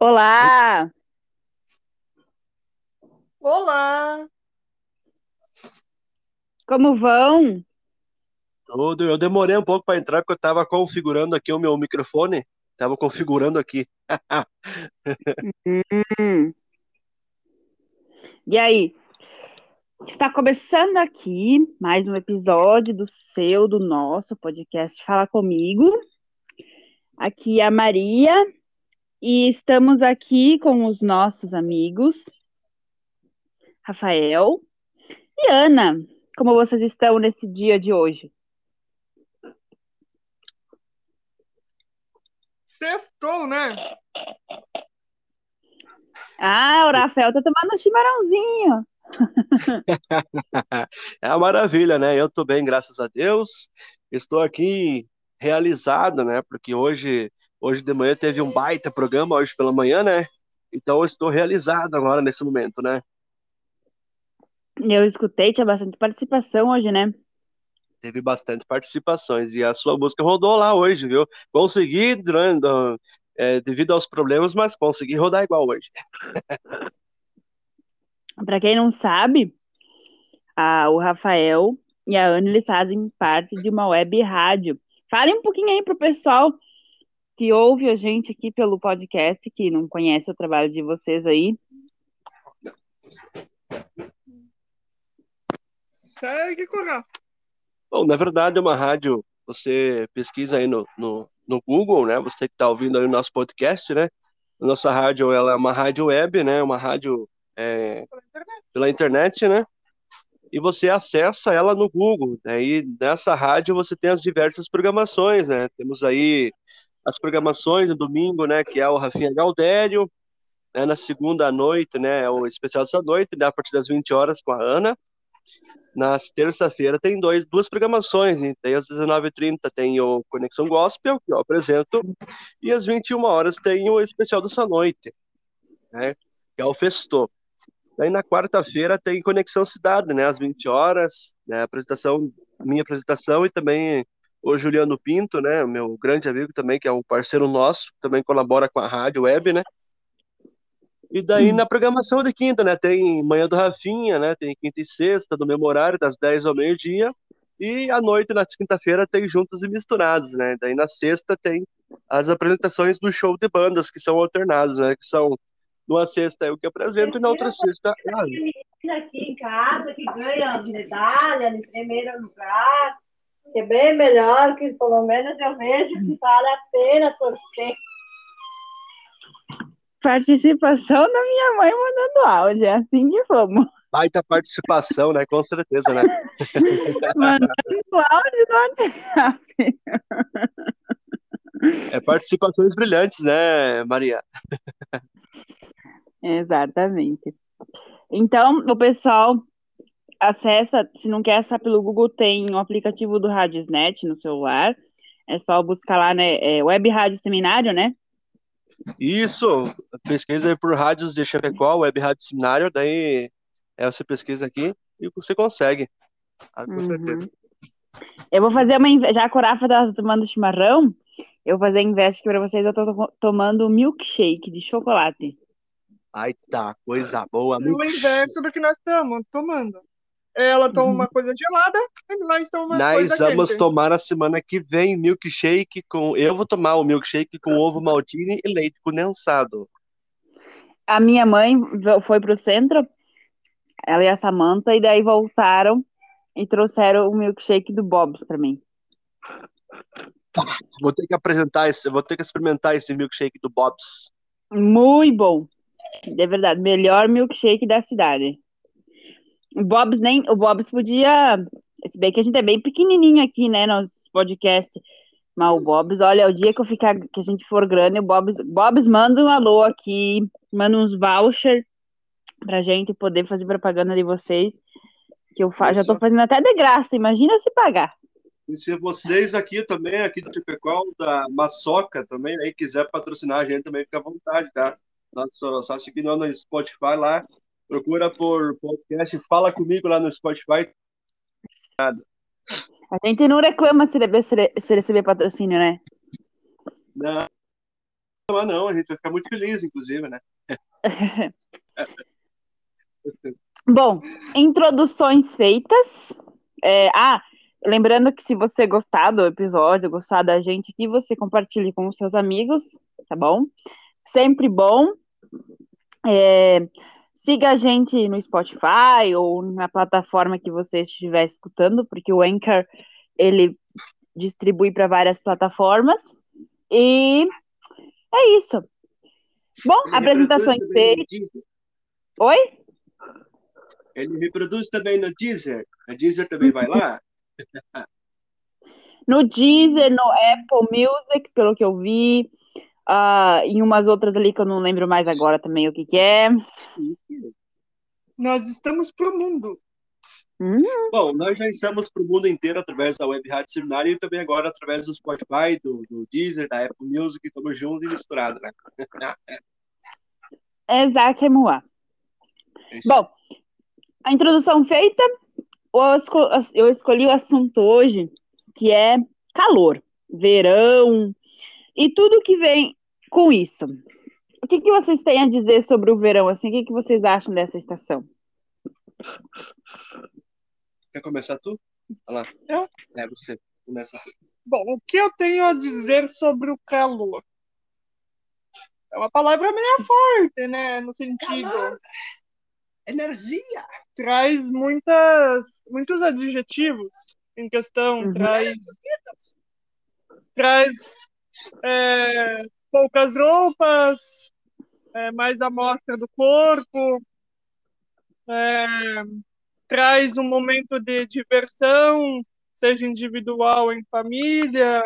Olá! Olá! Como vão? Tudo. Eu demorei um pouco para entrar porque eu estava configurando aqui o meu microfone. Estava configurando aqui. Hum. E aí? Está começando aqui mais um episódio do seu, do nosso podcast Fala Comigo. Aqui é a Maria e estamos aqui com os nossos amigos Rafael e Ana. Como vocês estão nesse dia de hoje? Sextou, né? Ah, o Rafael tá tomando um chimarrãozinho. É uma maravilha, né? Eu tô bem, graças a Deus. Estou aqui realizado, né? Porque hoje, hoje de manhã teve um baita programa, hoje pela manhã, né? Então eu estou realizado agora nesse momento, né? Eu escutei, tinha bastante participação hoje, né? Teve bastante participações e a sua música rodou lá hoje, viu? Consegui, durante, é, devido aos problemas, mas consegui rodar igual hoje. Para quem não sabe, a, o Rafael e a Ana eles fazem parte de uma web rádio. Fale um pouquinho aí pro pessoal que ouve a gente aqui pelo podcast, que não conhece o trabalho de vocês aí. Segue, Corá. Bom, na verdade é uma rádio, você pesquisa aí no, no, no Google, né? Você que está ouvindo aí o nosso podcast, né? A nossa rádio, ela é uma rádio web, né? Uma rádio é, pela internet, né? E você acessa ela no Google. Aí nessa rádio você tem as diversas programações, né? Temos aí as programações no domingo, né? Que é o Rafinha Galdério, né, na segunda noite, né? É o especial dessa noite, né, a partir das 20 horas com a Ana. Na terça-feira tem dois, duas programações, tem às 19h30 tem o Conexão Gospel, que eu apresento, e às 21 horas tem o especial dessa noite, né? Que é o Festô. Daí na quarta-feira tem Conexão Cidade, né? Às 20 horas, né? Apresentação, minha apresentação e também o Juliano Pinto, né? Meu grande amigo também, que é um parceiro nosso, também colabora com a rádio web, né? E daí na programação de quinta, né? Tem Manhã do Rafinha, né? Tem quinta e sexta, do mesmo horário, das 10 ao meio-dia. E à noite, na quinta-feira, tem Juntos e Misturados, né? Daí na sexta tem as apresentações do show de bandas, que são alternados, né? Que são numa sexta eu que apresento e na outra sexta é a aqui em casa que ganha medalha em primeiro lugar, que é bem melhor, que pelo menos eu vejo que vale a pena torcer. Participação da minha mãe mandando áudio, é assim que vamos. Baita participação, né? Com certeza, né? mandando áudio no WhatsApp. É participações brilhantes, né, Maria? Exatamente. Então, o pessoal acessa, se não quer acessar pelo Google, tem o aplicativo do Radiosnet no celular. É só buscar lá, né? É Web Rádio Seminário, né? Isso, pesquisa aí por rádios de Chapecó, Web Rádio Seminário, daí é, você pesquisa aqui e você consegue. Ah, com Uhum. certeza. Eu vou fazer uma. inve- Já a Corafa tá tomando chimarrão, eu vou fazer inveja aqui pra vocês. Eu tô to- tomando um milkshake de chocolate. Ai, tá, coisa boa. É o inverso do que nós estamos tomando. Ela toma uma coisa gelada e nós tomamos uma Nós coisa vamos quente. tomar na semana que vem milkshake com. Eu vou tomar o milkshake com ovo maltine e leite condensado. A minha mãe foi pro centro, ela e a Samantha, e daí voltaram e trouxeram o milkshake do Bob's pra mim. Vou ter que apresentar esse, vou ter que experimentar esse milkshake do Bob's. Muito bom. De verdade, melhor milkshake da cidade. O Bob's nem, o Bob's podia, se bem que a gente é bem pequenininho aqui, né, nos podcasts. Mas o Bob's, olha, o dia que eu ficar, que a gente for grande, o Bob's, Bob's manda um alô aqui, manda uns voucher pra gente poder fazer propaganda de vocês. Que eu fa- já tô fazendo até de graça, imagina se pagar. E se vocês aqui também, aqui do Chapecó, da Maçoca também, aí quiser patrocinar a gente também, fica à vontade, tá? Só, só seguir nós no Spotify lá, procura por podcast, fala comigo lá no Spotify. A gente não reclama se receber, se receber patrocínio, né? Não, reclamar, não. A gente vai ficar muito feliz, inclusive, né? Bom, introduções feitas. É, ah, lembrando que se você gostar do episódio, gostar da gente aqui, você compartilhe com os seus amigos, tá bom? Sempre bom. É, siga a gente no Spotify ou na plataforma que você estiver escutando, porque o Anchor ele distribui para várias plataformas. E é isso. Bom, Ele apresentações feitas. Oi? Ele reproduz também no Deezer. A Deezer também vai lá? No Deezer, no Apple Music, pelo que eu vi. Ah, em umas outras ali que eu não lembro mais agora também o que, que é. Nós estamos pro mundo. Hum, Bom, nós já estamos para o mundo inteiro através da Web Rádio Seminário e também agora através do Spotify, do, do Deezer, da Apple Music, estamos juntos e misturados, né? exatamente. É isso. Bom, a introdução feita, eu escolhi o assunto hoje, que é calor, verão e tudo que vem com isso. O que, que vocês têm a dizer sobre o verão? Assim, o que, que vocês acham dessa estação? Quer começar tu? Olha lá. Eu? É, você. Começa. Bom, o que eu tenho a dizer sobre o calor? É uma palavra meio forte, né? No sentido. Energia! Traz muitas, muitos adjetivos em questão, Uhum. traz. Traz é, poucas roupas, é, mais amostra do corpo, é, traz um momento de diversão, seja individual em família,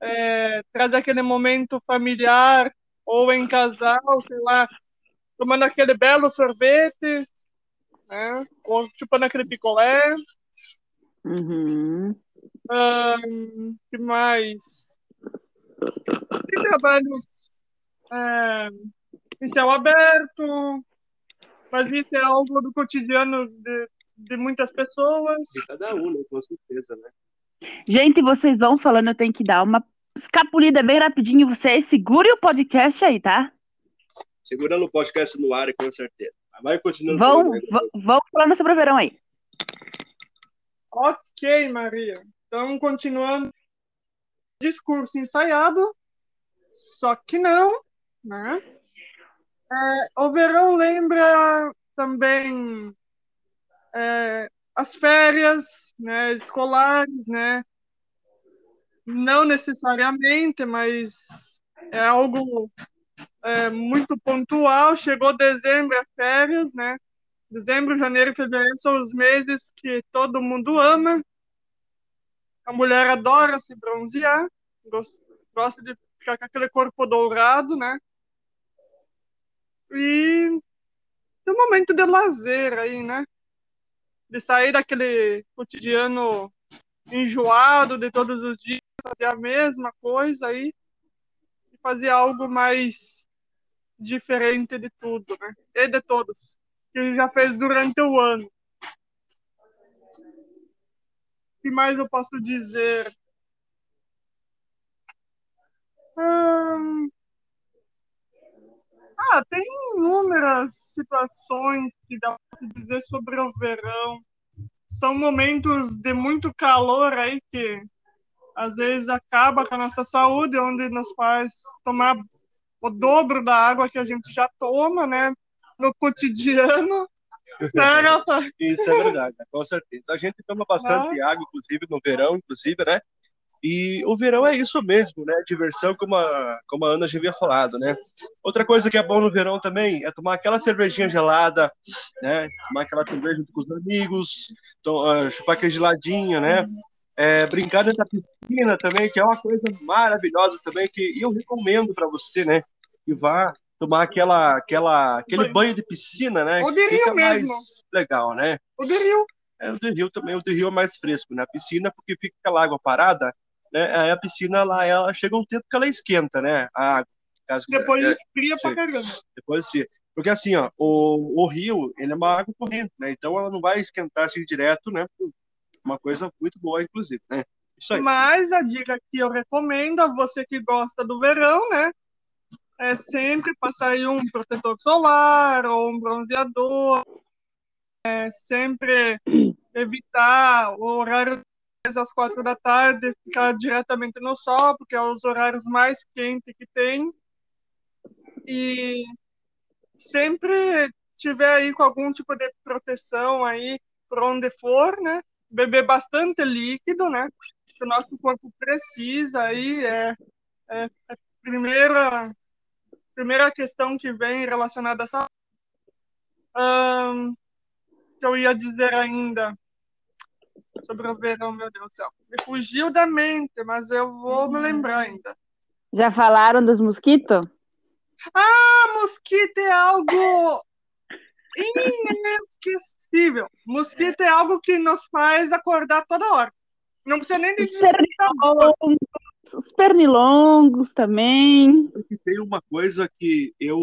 é, traz aquele momento familiar ou em casal, sei lá, tomando aquele belo sorvete, né? Ou chupando aquele picolé. Uhum. Ahn, que mais? Tem trabalhos é, em céu aberto, mas isso é algo do cotidiano de, de muitas pessoas. De cada um, né? Com certeza, né? Gente, vocês vão falando, eu tenho que dar uma escapulida bem rapidinho. Vocês segurem o podcast aí, tá? Segurando o podcast no ar, com certeza. Vai continuando. Vão, vão, vão falando sobre o verão aí. Ok, Maria. Então, continuando. Discurso ensaiado, só que não, né? É, o verão lembra também é, as férias, né, escolares, né? Não necessariamente, mas é algo é, muito pontual. Chegou dezembro, é férias, né? Dezembro, janeiro e fevereiro são os meses que todo mundo ama. A mulher adora se bronzear, gos- gosta de ficar com aquele corpo dourado, né? E tem um momento de lazer aí, né? De sair daquele cotidiano enjoado de todos os dias, fazer a mesma coisa aí e fazer algo mais diferente de tudo, né? E de todos, que já fez durante o ano. O que mais eu posso dizer? Hum, Ah, tem inúmeras situações que dá para dizer sobre o verão. São momentos de muito calor aí que às vezes acaba com a nossa saúde, onde nos faz tomar o dobro da água que a gente já toma, né? No cotidiano. Né, Rafa? Isso é verdade, né? com certeza. A gente toma bastante água, inclusive no verão, inclusive, né? E o verão é isso mesmo, né? Diversão, como a, como a Ana já havia falado, né? Outra coisa que é bom no verão também é tomar aquela cervejinha gelada, né? Tomar aquela cerveja junto com os amigos, to- ah, chupar aquele geladinho, né? É, brincar dentro da piscina também, que é uma coisa maravilhosa também, que eu recomendo para você, né? Que vá tomar aquela, aquela, aquele Banho. de piscina, né? O de rio mesmo. legal, né? O de Rio. É, o de rio também, o de rio é mais fresco, né? A piscina, porque fica aquela água parada, né? Aí a piscina, lá, ela chega um tempo que ela esquenta, né? A água. Caso- Depois é, esfria pra caramba. depois esfria. Porque assim, ó, o, o rio, ele é uma água corrente, né? Então ela não vai esquentar assim direto, né? Uma coisa muito boa, inclusive, né? Isso aí. Mas a dica que eu recomendo a você que gosta do verão, né? É sempre passar um protetor solar ou um bronzeador, é sempre evitar o horário às quatro da tarde, ficar diretamente no sol, porque é os horários mais quentes que tem. E sempre tiver aí com algum tipo de proteção aí por onde for, né? Beber bastante líquido, né? Que o nosso corpo precisa aí é, é, é primeira primeira questão que vem relacionada a essa um, que eu ia dizer ainda sobre o verão, meu Deus do céu. Me fugiu da mente, mas eu vou me lembrar ainda. Já falaram dos mosquitos? Ah, mosquito é algo inesquecível. Mosquito é algo que nos faz acordar toda hora. Não precisa nem de pernilongos, os pernilongos também. Tem uma coisa que eu,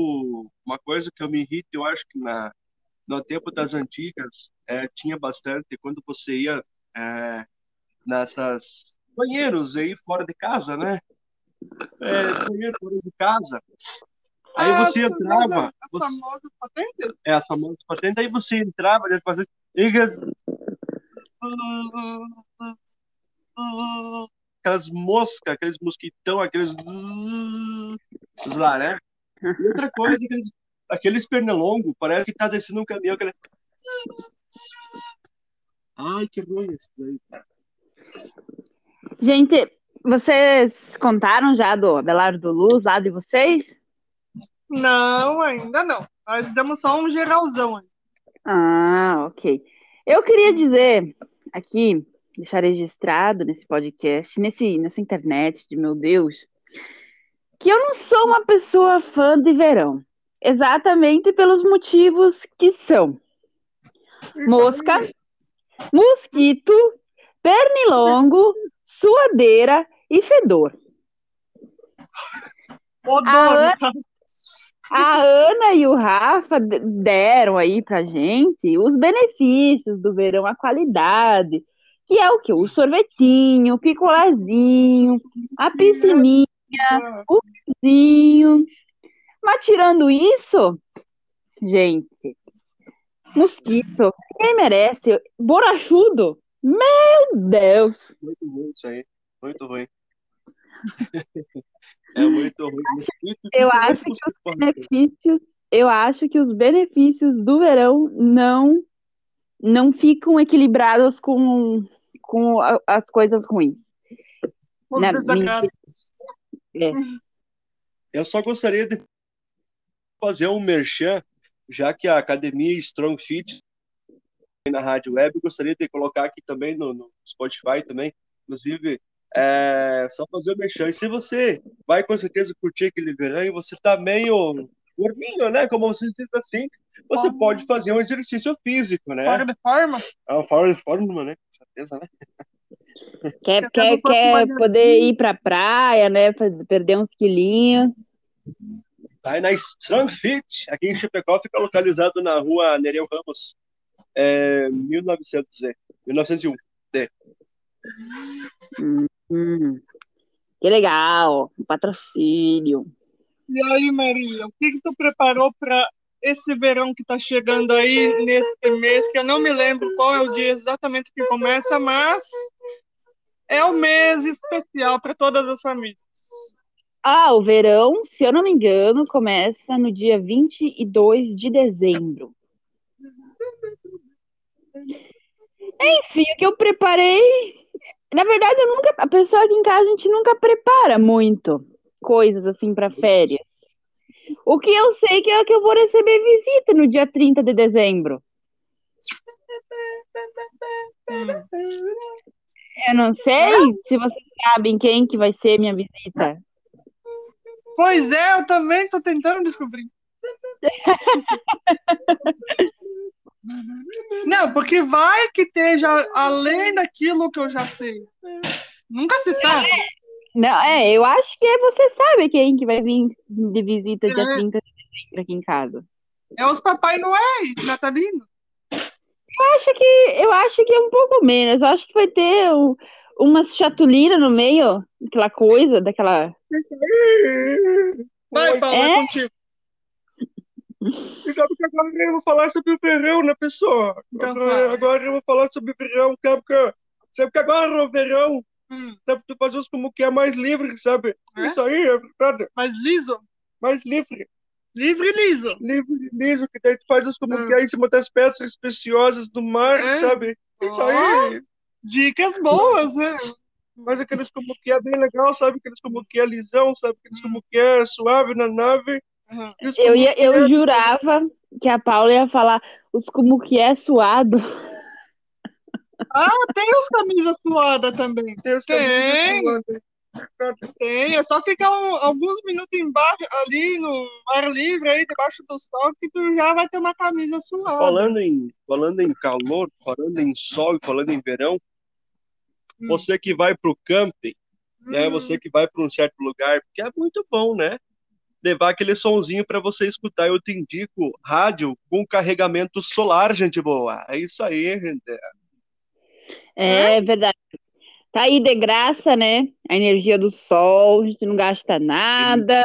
uma coisa que eu me irrito, eu acho que na no tempo das antigas é, tinha bastante quando você ia é, nessas banheiros aí fora de casa, né? É, banheiro fora de casa. Aí Ah, você entrava, A famosa patente? é a famosa patente, aí você entrava, né, fazia, aquelas moscas, aqueles mosquitão, aqueles lá, né? E outra coisa, aqueles, aqueles pernilongos, parece que tá descendo um caminhão, aquele... Ai, que ruim isso daí, cara. Gente, vocês contaram já do Abelardo Luz lá de vocês? Não, ainda não. Nós demos só um geralzão. Ah, ok. Eu queria dizer aqui, deixar registrado nesse podcast, nesse, nessa internet de meu Deus, que eu não sou uma pessoa fã de verão. Exatamente pelos motivos que são mosca, mosquito, pernilongo, suadeira e fedor. Odor. A Ana e o Rafa deram aí pra gente os benefícios do verão, a qualidade, que é o que? O sorvetinho, o picolézinho, a piscininha, o cozinho. Mas tirando isso, gente, mosquito, quem merece? Borachudo, meu Deus! Muito ruim isso aí. Muito ruim. é muito ruim. Eu você vê acho que os benefícios, eu acho que os benefícios do verão não não ficam equilibrados com, com a- as coisas ruins. Os Na desagrados. Eu só gostaria de fazer um merchan, já que a academia Strong Fit na rádio web, eu gostaria de colocar aqui também no, no Spotify também, inclusive, é, só fazer o merchan. E se você vai com certeza curtir aquele verão e você tá meio gordinho, né, como você diz assim, você Forma. pode fazer um exercício físico, né? Fora de forma. É uma forma de fórmula, né? Certeza, né? Quer, Eu quer, quer poder ir pra praia, né? Perder uns quilinhos. Aí na Strong Fit, aqui em Chapecó, fica localizado na rua Nereu Ramos, é, 1900, é, 1901. Hum, que legal, um patrocínio. E aí, Maria, o que, que tu preparou para esse verão que tá chegando aí neste mês, que eu não me lembro qual é o dia exatamente que começa, mas é um mês especial para todas as famílias. Ah, o verão, se eu não me engano, começa no dia 22 de dezembro. Enfim, o que eu preparei. Na verdade, eu nunca. A pessoa aqui em casa, a gente nunca prepara muito coisas assim para férias. O que eu sei que é que eu vou receber visita no dia 30 de dezembro. Eu não sei se vocês sabem quem que vai ser minha visita. Pois é, eu também tô tentando descobrir. Não, porque vai que esteja além daquilo que eu já sei. Nunca se sabe. Não, é, eu acho que você sabe quem que vai vir de visita dia É. 30 de dezembro aqui em casa. É os Papai Noel, Natalino. Eu acho que eu acho que é um pouco menos. Eu acho que vai ter um, umas chatulinas no meio, aquela coisa, daquela. Vai, Paulo, é, É? contigo. E que agora eu vou falar sobre o verão, né, pessoal? Então agora, agora eu vou falar sobre o verão, sabe que, sabe que agora o verão, Hum, sabe, tu faz isso como que é mais livre, sabe? É? Isso aí é verdade, mas liso? mais livre. Livre e liso. Livre, liso, que daí tu faz isso como Hum. que é em cima das pedras preciosas do mar, É? sabe? Isso aí. Dicas boas, né? Mas aqueles como que é bem legal, sabe? Aqueles como que é lisão, sabe? Aqueles como que é suave na nave. Uhum. Eu, ia, eu é- jurava que a Paula ia falar os como que é suado. Tem os camisas suadas também. Tem os Tem. Tem, é só ficar um- alguns minutos embaixo, ali no ar livre, aí debaixo do sol, que tu já vai ter uma camisa suada. Falando em, falando em calor, falando em sol e falando em verão, Hum. você que vai para o camping, né? Hum, Você que vai para um certo lugar, porque é muito bom, né? Levar aquele sonzinho para você escutar. Eu te indico rádio com carregamento solar, gente boa. É isso aí, gente. É verdade. Tá aí de graça, né? A energia do sol, a gente não gasta nada.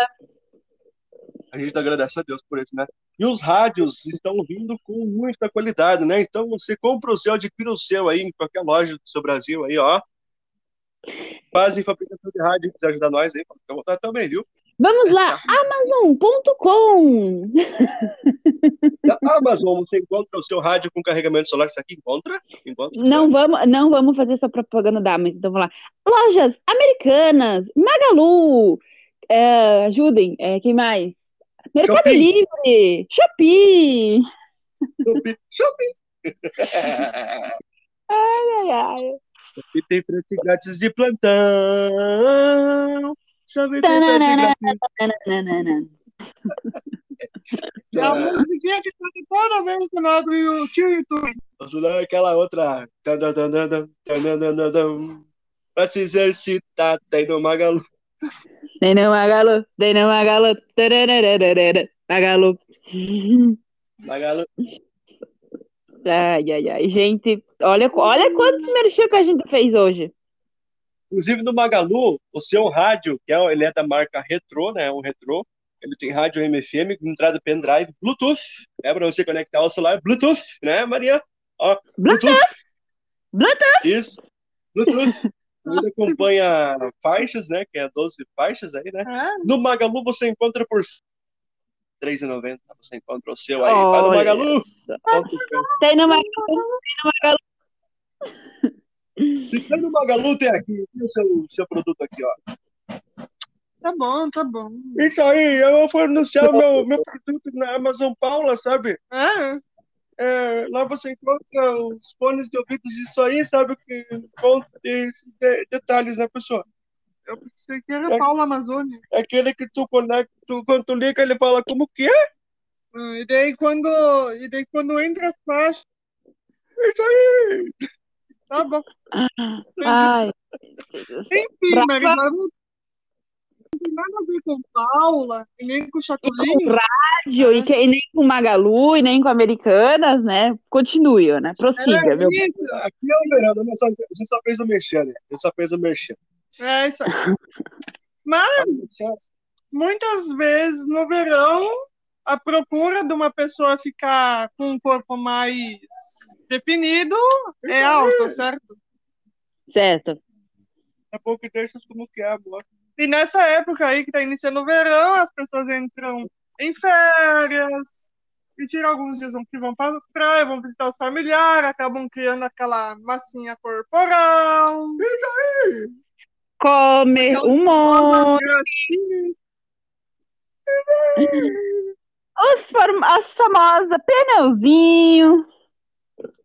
A gente agradece a Deus por isso, né? E os rádios estão vindo com muita qualidade, né? Então você compra o seu, adquira o seu aí em qualquer loja do seu Brasil aí, ó. Fazem fabricação de rádio, quiser ajudar nós aí, à vontade também, viu? Vamos lá, Amazon.com. Amazon você encontra o seu rádio com carregamento solar, isso aqui encontra? Encontra Não vamos, não vamos fazer essa propaganda da Amazon, então vamos lá. Lojas americanas, Magalu, é, ajudem, é, quem mais? Mercado. Livre, Shopee. Shopee. Shopee. Ai, ai. Shopee tem frete grátis de plantão. Frete Tananana. grátis. Nananana. É a musiquinha que toca toda vez que eu abro o tio YouTube. Azul é aquela outra. Pra se exercitar, tem no Magalu. Tem no Magalu, tem no Magalu, Magalu. Magalu. Ai, ai, ai, gente, olha, olha quantos merchan que a gente fez hoje. Inclusive no Magalu, o seu rádio, que é, ele é da marca Retro, né? Um Retro. Ele tem rádio MFM com entrada pendrive, Bluetooth, é para você conectar ao celular, Bluetooth, né, Maria? Ó, Bluetooth, Bluetooth. Isso. Bluetooth. Ele acompanha faixas, né? Que é 12 faixas aí, né? É, No Magalu você encontra por R$3,90. Você encontra o seu aí. Vai no Magalu. Tem no Magalu, tem no Magalu, tem aqui. Tem o seu, seu produto aqui, ó. tá bom, tá bom. Isso aí, eu vou anunciar o meu, meu produto na Amazon Paula, sabe? É, É, lá você encontra os fones de ouvidos, isso aí, sabe? Que esses de- detalhes, né, pessoa? eu pensei que era Paulo Amazônia. É aquele que tu conecta, tu, quando tu liga, ele fala como que é? Ah, E daí quando, e daí quando entra as faixas, Isso aí. Tá bom. Ai, Enfim, Rafa- Marina, não tem nada a ver com Paula, e nem com e Chatulinho. com rádio, e, que, e nem com Magalu, e nem com Americanas, né? Continue, né? Prossiga, É meu. Aqui é o verão? Só- Você só fez o mexer, né? Você só fez o mexer. é isso aí. Mas muitas vezes no verão a procura de uma pessoa ficar com um corpo mais definido é alta, certo? Certo. É bom que deixa como que é, amor. E nessa época aí que tá iniciando o verão, as pessoas entram em férias, e tiram alguns dias que vão para as praias, vão visitar os familiares, acabam criando aquela massinha corporal. Come um monte. Os as famosas pneuzinho.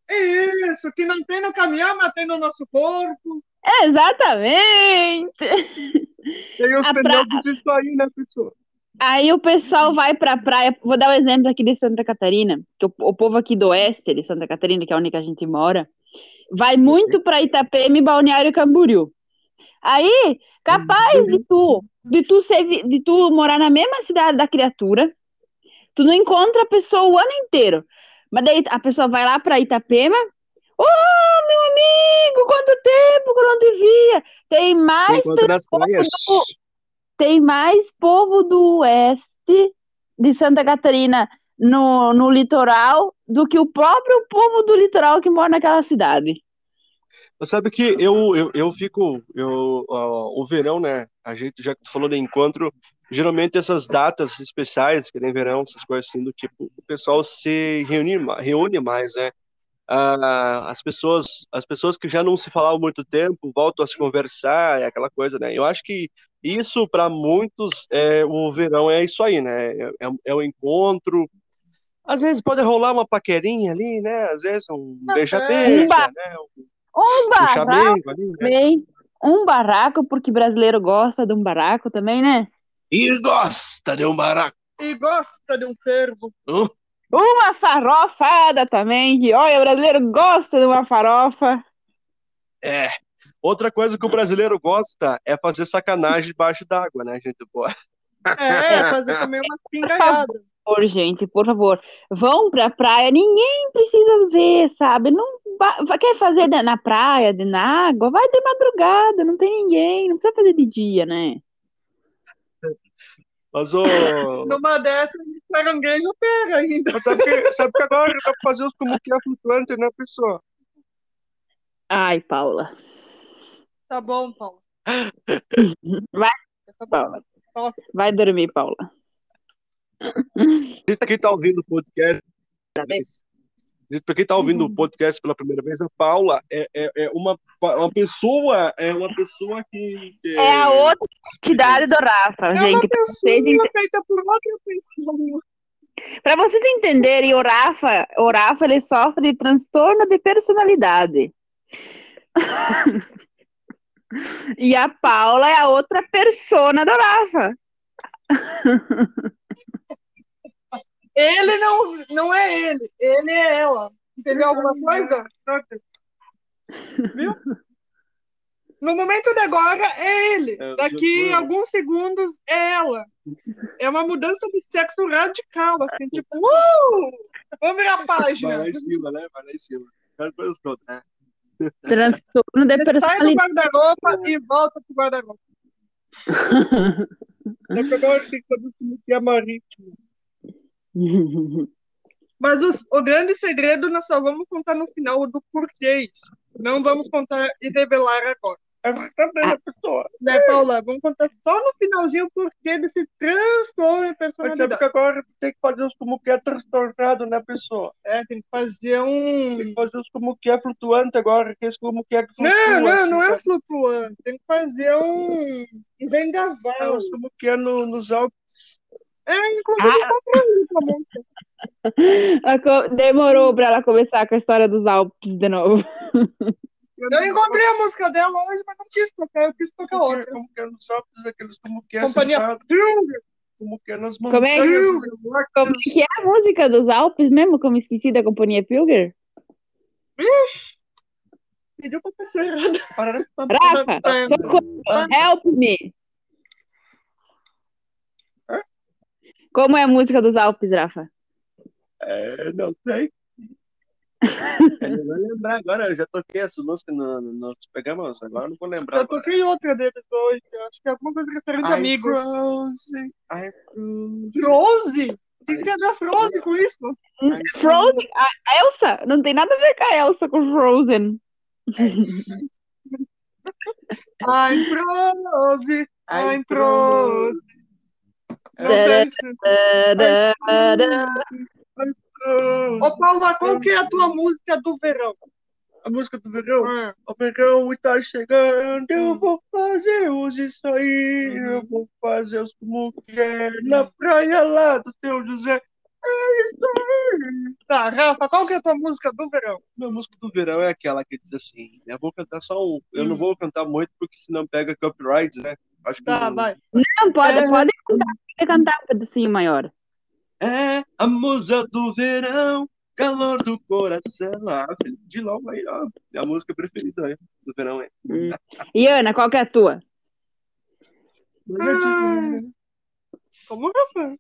Isso, que não tem no caminhão, mas tem no nosso corpo. Exatamente. Tem os A pneus disso aí, né, pessoa? Aí o pessoal vai pra praia. Vou dar um exemplo aqui de Santa Catarina, que o, o povo aqui do oeste de Santa Catarina, que é onde a gente mora, vai muito pra Itapema e Balneário Camboriú. Aí, capaz de tu, de tu ser, de tu morar na mesma cidade da criatura, tu não encontra a pessoa o ano inteiro. Mas daí a pessoa vai lá pra Itapema. Ô, meu amigo, quanto tempo que eu não te via! Tem mais praias. do- tem mais povo do oeste de Santa Catarina no, no litoral do que o próprio povo do litoral que mora naquela cidade. Sabe que eu, eu, eu fico, eu, ó, o verão, né? A gente, já que tu falou de encontro, geralmente essas datas especiais, que nem verão, essas coisas assim do tipo, o pessoal se reúne, reúne mais, né? Ah, as pessoas, as pessoas que já não se falavam há muito tempo voltam a se conversar, é aquela coisa, né? Eu acho que isso para muitos é o verão é isso aí, né? É, é, é o encontro. Às vezes pode rolar uma paquerinha ali, né? Às vezes um beija-beija, né? Um, um barraco ali, né? Um barraco, porque brasileiro gosta de um barraco também, né? E gosta de um barraco. E gosta de um fervo. Uh. Uma farofada também, que olha, o brasileiro gosta de uma farofa. É. Outra coisa que o brasileiro gosta é fazer sacanagem debaixo d'água, né, gente? Boa. É, fazer também uma pingaiada. Por favor, gente, por favor, vão pra praia, ninguém precisa ver, sabe? Não quer fazer na praia, na água, vai de madrugada, não tem ninguém, não precisa fazer de dia, né? Mas o. Numa dessas, caranguejo pega ainda. Mas sabe que, sabe que agora dá pra fazer os como que é flutuante, né, pessoa? Ai, Paula. Tá bom, Paula. Vai, Tá. Paula. Vai dormir, Paula. Quem tá ouvindo o podcast. Para quem tá ouvindo o podcast pela primeira vez, a Paula é, é, é uma, uma pessoa, é uma pessoa que. É a outra entidade do Rafa, É gente. uma pessoa feita por outra pessoa. pra vocês entenderem, o Rafa, o Rafa ele sofre de transtorno de personalidade. E a Paula é a outra persona do Rafa. Ele não, não é ele, ele é ela. Entendeu alguma coisa? Viu? No momento de agora é ele. É, Daqui alguns segundos é ela. É uma mudança de sexo radical, assim, tipo, uh! Vamos virar a Vai página. lá em cima, né? Vai lá em cima. Né? Transtorno de Sai do personalidade. guarda-roupa e volta pro guarda-roupa. É que agora tem que como que é marítimo. Mas os- o grande segredo nós só vamos contar no final do porquê isso. Não vamos contar e revelar agora. Agora também, né, pessoa? Né, Paula? Vamos contar só no finalzinho o porquê desse transtorno de Mas sabe personalidade. que agora tem que fazer os como que é transtornado, né, pessoa? É, tem que fazer Tem um. que fazer os como que é flutuante agora, que é como que é que flutua. Não, não, assim, não é sabe? flutuante. Tem que fazer um. Um É vendaval. os como que é no, nos Alpes. É, inclusive, Ah. comprei essa música. Demorou pra ela começar com a história dos Alpes de novo. Eu encontrei a música dela hoje, mas não quis tocar, eu quis tocar Como que, outra. como que é nos Alpes, aqueles como que é Companhia como que é nas Como é que- montanhas. Como é que é a música dos Alpes mesmo? Como esqueci da Companhia Pilger? Pediu pra pessoa errada. Rafa, socorro, help me. Como é a música dos Alpes, Rafa? É, não sei. Eu não vou lembrar agora, eu já toquei essa música no, no, nos programas, agora eu não vou lembrar. Eu agora. toquei outra deles hoje. Acho que é alguma coisa referente a amigos. frozen, frozen. Frozen? Tem que ter a Frozen com isso. Frozen? A Elsa? Não tem nada a ver com a Elsa com Frozen. I'm Frozen. I'm Frozen. Ô, Paula, qual que é a tua música do verão? A música do verão? Ah, O verão está chegando, eu vou fazer os isso aí, Uhum. eu vou fazer os como que é na praia lá do seu José. É isso aí. Tá, Rafa, qual que é a tua música do verão? Minha música do verão é aquela que diz assim, eu vou cantar só um, eu não Hum. vou cantar muito porque senão pega copyright, né? Acho que Tá, não- vai. Não, pode, É. pode cantar, pode cantar um pedacinho maior. É a musa do verão, calor do coração. Ah, Felipe Dilon aí, ó. Minha música preferida né, do verão é. Hum. E Ana, qual que é a tua? Ah, como Rafa?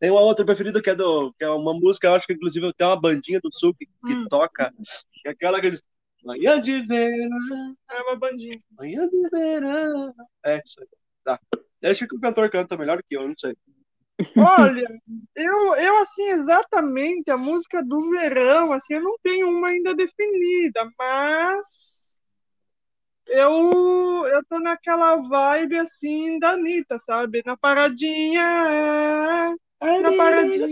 Tem uma outra preferida que é do, que é uma música, eu acho que inclusive tem uma bandinha do sul que, que Hum. toca, que é aquela que diz Manhã de verão, É uma bandinha. manhã de verão. É isso aí. Tá. Deixa que o cantor canta melhor que eu, não sei. Olha, eu, eu assim, exatamente, a música do verão, assim, eu não tenho uma ainda definida, mas eu, eu tô naquela vibe, assim, da Anitta, sabe? Na paradinha, na paradinha.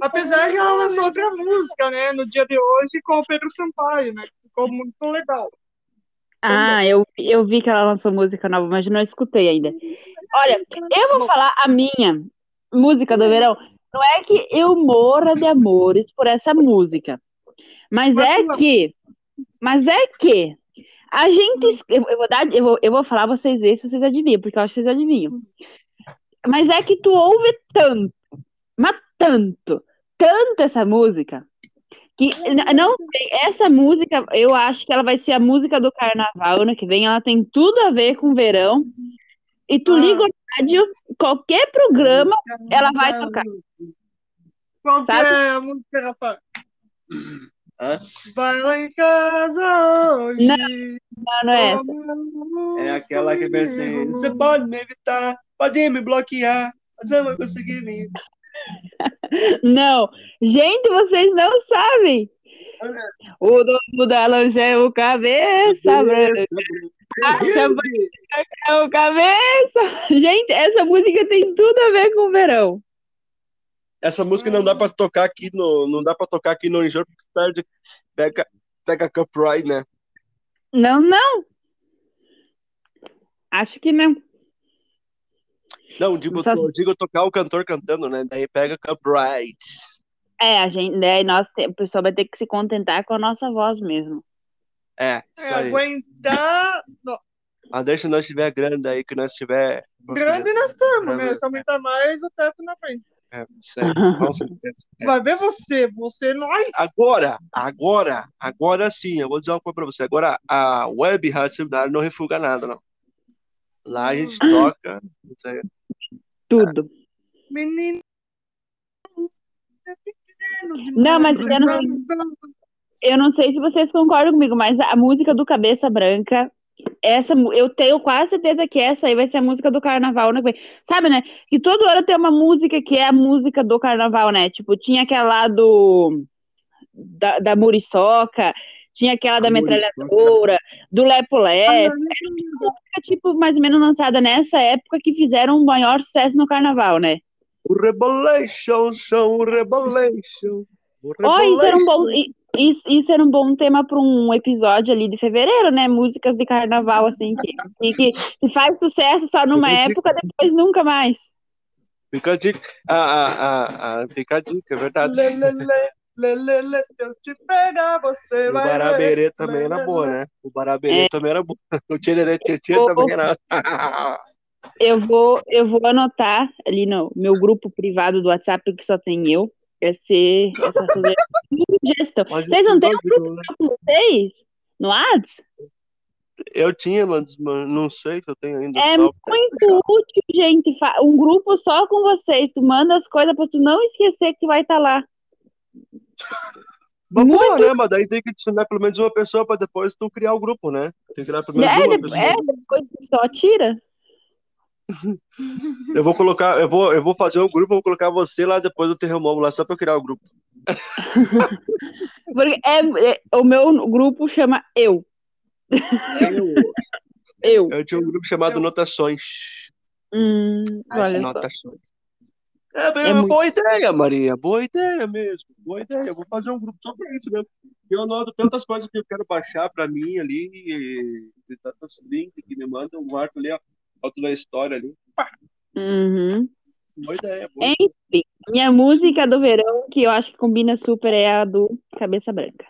Apesar que ela lançou outra música, né, no dia de hoje, com o Pedro Sampaio, né? Ficou muito legal. Ah, eu, eu vi que ela lançou música nova, mas não escutei ainda. Olha, eu vou falar a minha música do verão. Não é que eu morra de amores por essa música, mas é que, mas é que a gente, eu, eu vou dar, eu vou, eu vou falar vocês verem se vocês adivinham, porque eu acho que vocês adivinham. Mas é que tu ouve tanto, mas tanto, tanto essa música que não essa música, eu acho que ela vai ser a música do carnaval ano que vem. Ela tem tudo a ver com verão. E tu Ah. liga o rádio, qualquer programa, ela vai tocar. Qual que Sabe? é música, rapaz? Hã? Vai lá em casa hoje. Não, não é essa. É aquela que vem assim, você pode me evitar, pode me bloquear, mas eu vou conseguir vir. Não. Gente, vocês não sabem. O dono da lancha é o cabeça branca. É o cabeça. Gente, essa música tem tudo a ver com o verão. Essa música não dá pra tocar aqui no, não dá para tocar aqui no Enjoo, porque perde, pega, pega copyright, né? Não, não. Acho que não. Não, digo, Só- digo tocar o cantor cantando, né? Daí pega copyright. É, a gente, né, nós, te- o pessoal vai ter que se contentar com a nossa voz mesmo. É, isso É, aí. aguentar. Não, Mas deixa nós tiver grande aí, que nós tiver. grande nós estamos, né? Se aumentar mais, o teto na frente. É, com certeza. É. Vai ver você, você nós. Agora, agora, agora sim, eu vou dizer uma coisa pra você. Agora, a web rádio seminário não refuga nada, não. Lá a gente toca. Isso aí. Tudo. Menino. é pequeno demais. Não, mas eu não- Eu não sei se vocês concordam comigo, mas a música do Cabeça Branca, essa eu tenho quase certeza que essa aí vai ser a música do carnaval, vem. Sabe, né? Que todo ano tem uma música que é a música do carnaval, né? Tipo, tinha aquela lá do da, da Muriçoca, tinha aquela da A Muriçoca. metralhadora, do Lepo Lepo, Ah, música, tipo, mais ou menos lançada nessa época que fizeram um maior sucesso no carnaval, né? O Rebolation, show, o Rebolation. O Ó, isso era um bom, isso, isso era um bom tema para um episódio ali de fevereiro, né? Músicas de carnaval, assim, que, que, que- que faz sucesso só numa época, depois nunca mais. Fica a dica. Ah, ah, ah, ah, fica a dica, é verdade. Lê, lê, lê, lê, lê, lê, se eu te pegar, você O vai ver. Baraberê também era boa, né? O Baraberê É. também era boa. O Tchererê Tchê O- também era. Eu vou, eu vou anotar ali no meu grupo privado do WhatsApp, que só tem eu, esse, essa sugestão. Mas Vocês não têm é um grupo né? com vocês? No WhatsApp? Eu tinha, mas mas não sei se eu tenho ainda. É muito útil, gente. Um grupo só com vocês. Tu manda as coisas pra tu não esquecer que vai estar lá. Mas boa, Muito- né? Mas daí tem que adicionar pelo menos uma pessoa pra depois tu criar o grupo, né? Tem que criar pelo menos É, uma de- pessoa. é, depois tu só tira. Eu vou colocar, eu vou, eu vou fazer um grupo, vou colocar você lá depois do Terremomo lá, só pra eu criar o grupo. Porque é, é- o meu grupo chama Eu. Eu, Eu. eu tinha um grupo chamado Notações. Hum, olha só. Notações. É, bem, É uma muito- boa ideia, Maria. Boa ideia mesmo. Boa ideia. Eu vou fazer um grupo só pra isso mesmo. Eu anoto tantas coisas que eu quero baixar pra mim ali, e, e tantos links que me mandam, um arco ali, ó. Foto da história ali. Uhum. Boa ideia, boa Enfim, minha música do verão, que eu acho que combina super, é a do Cabeça Branca.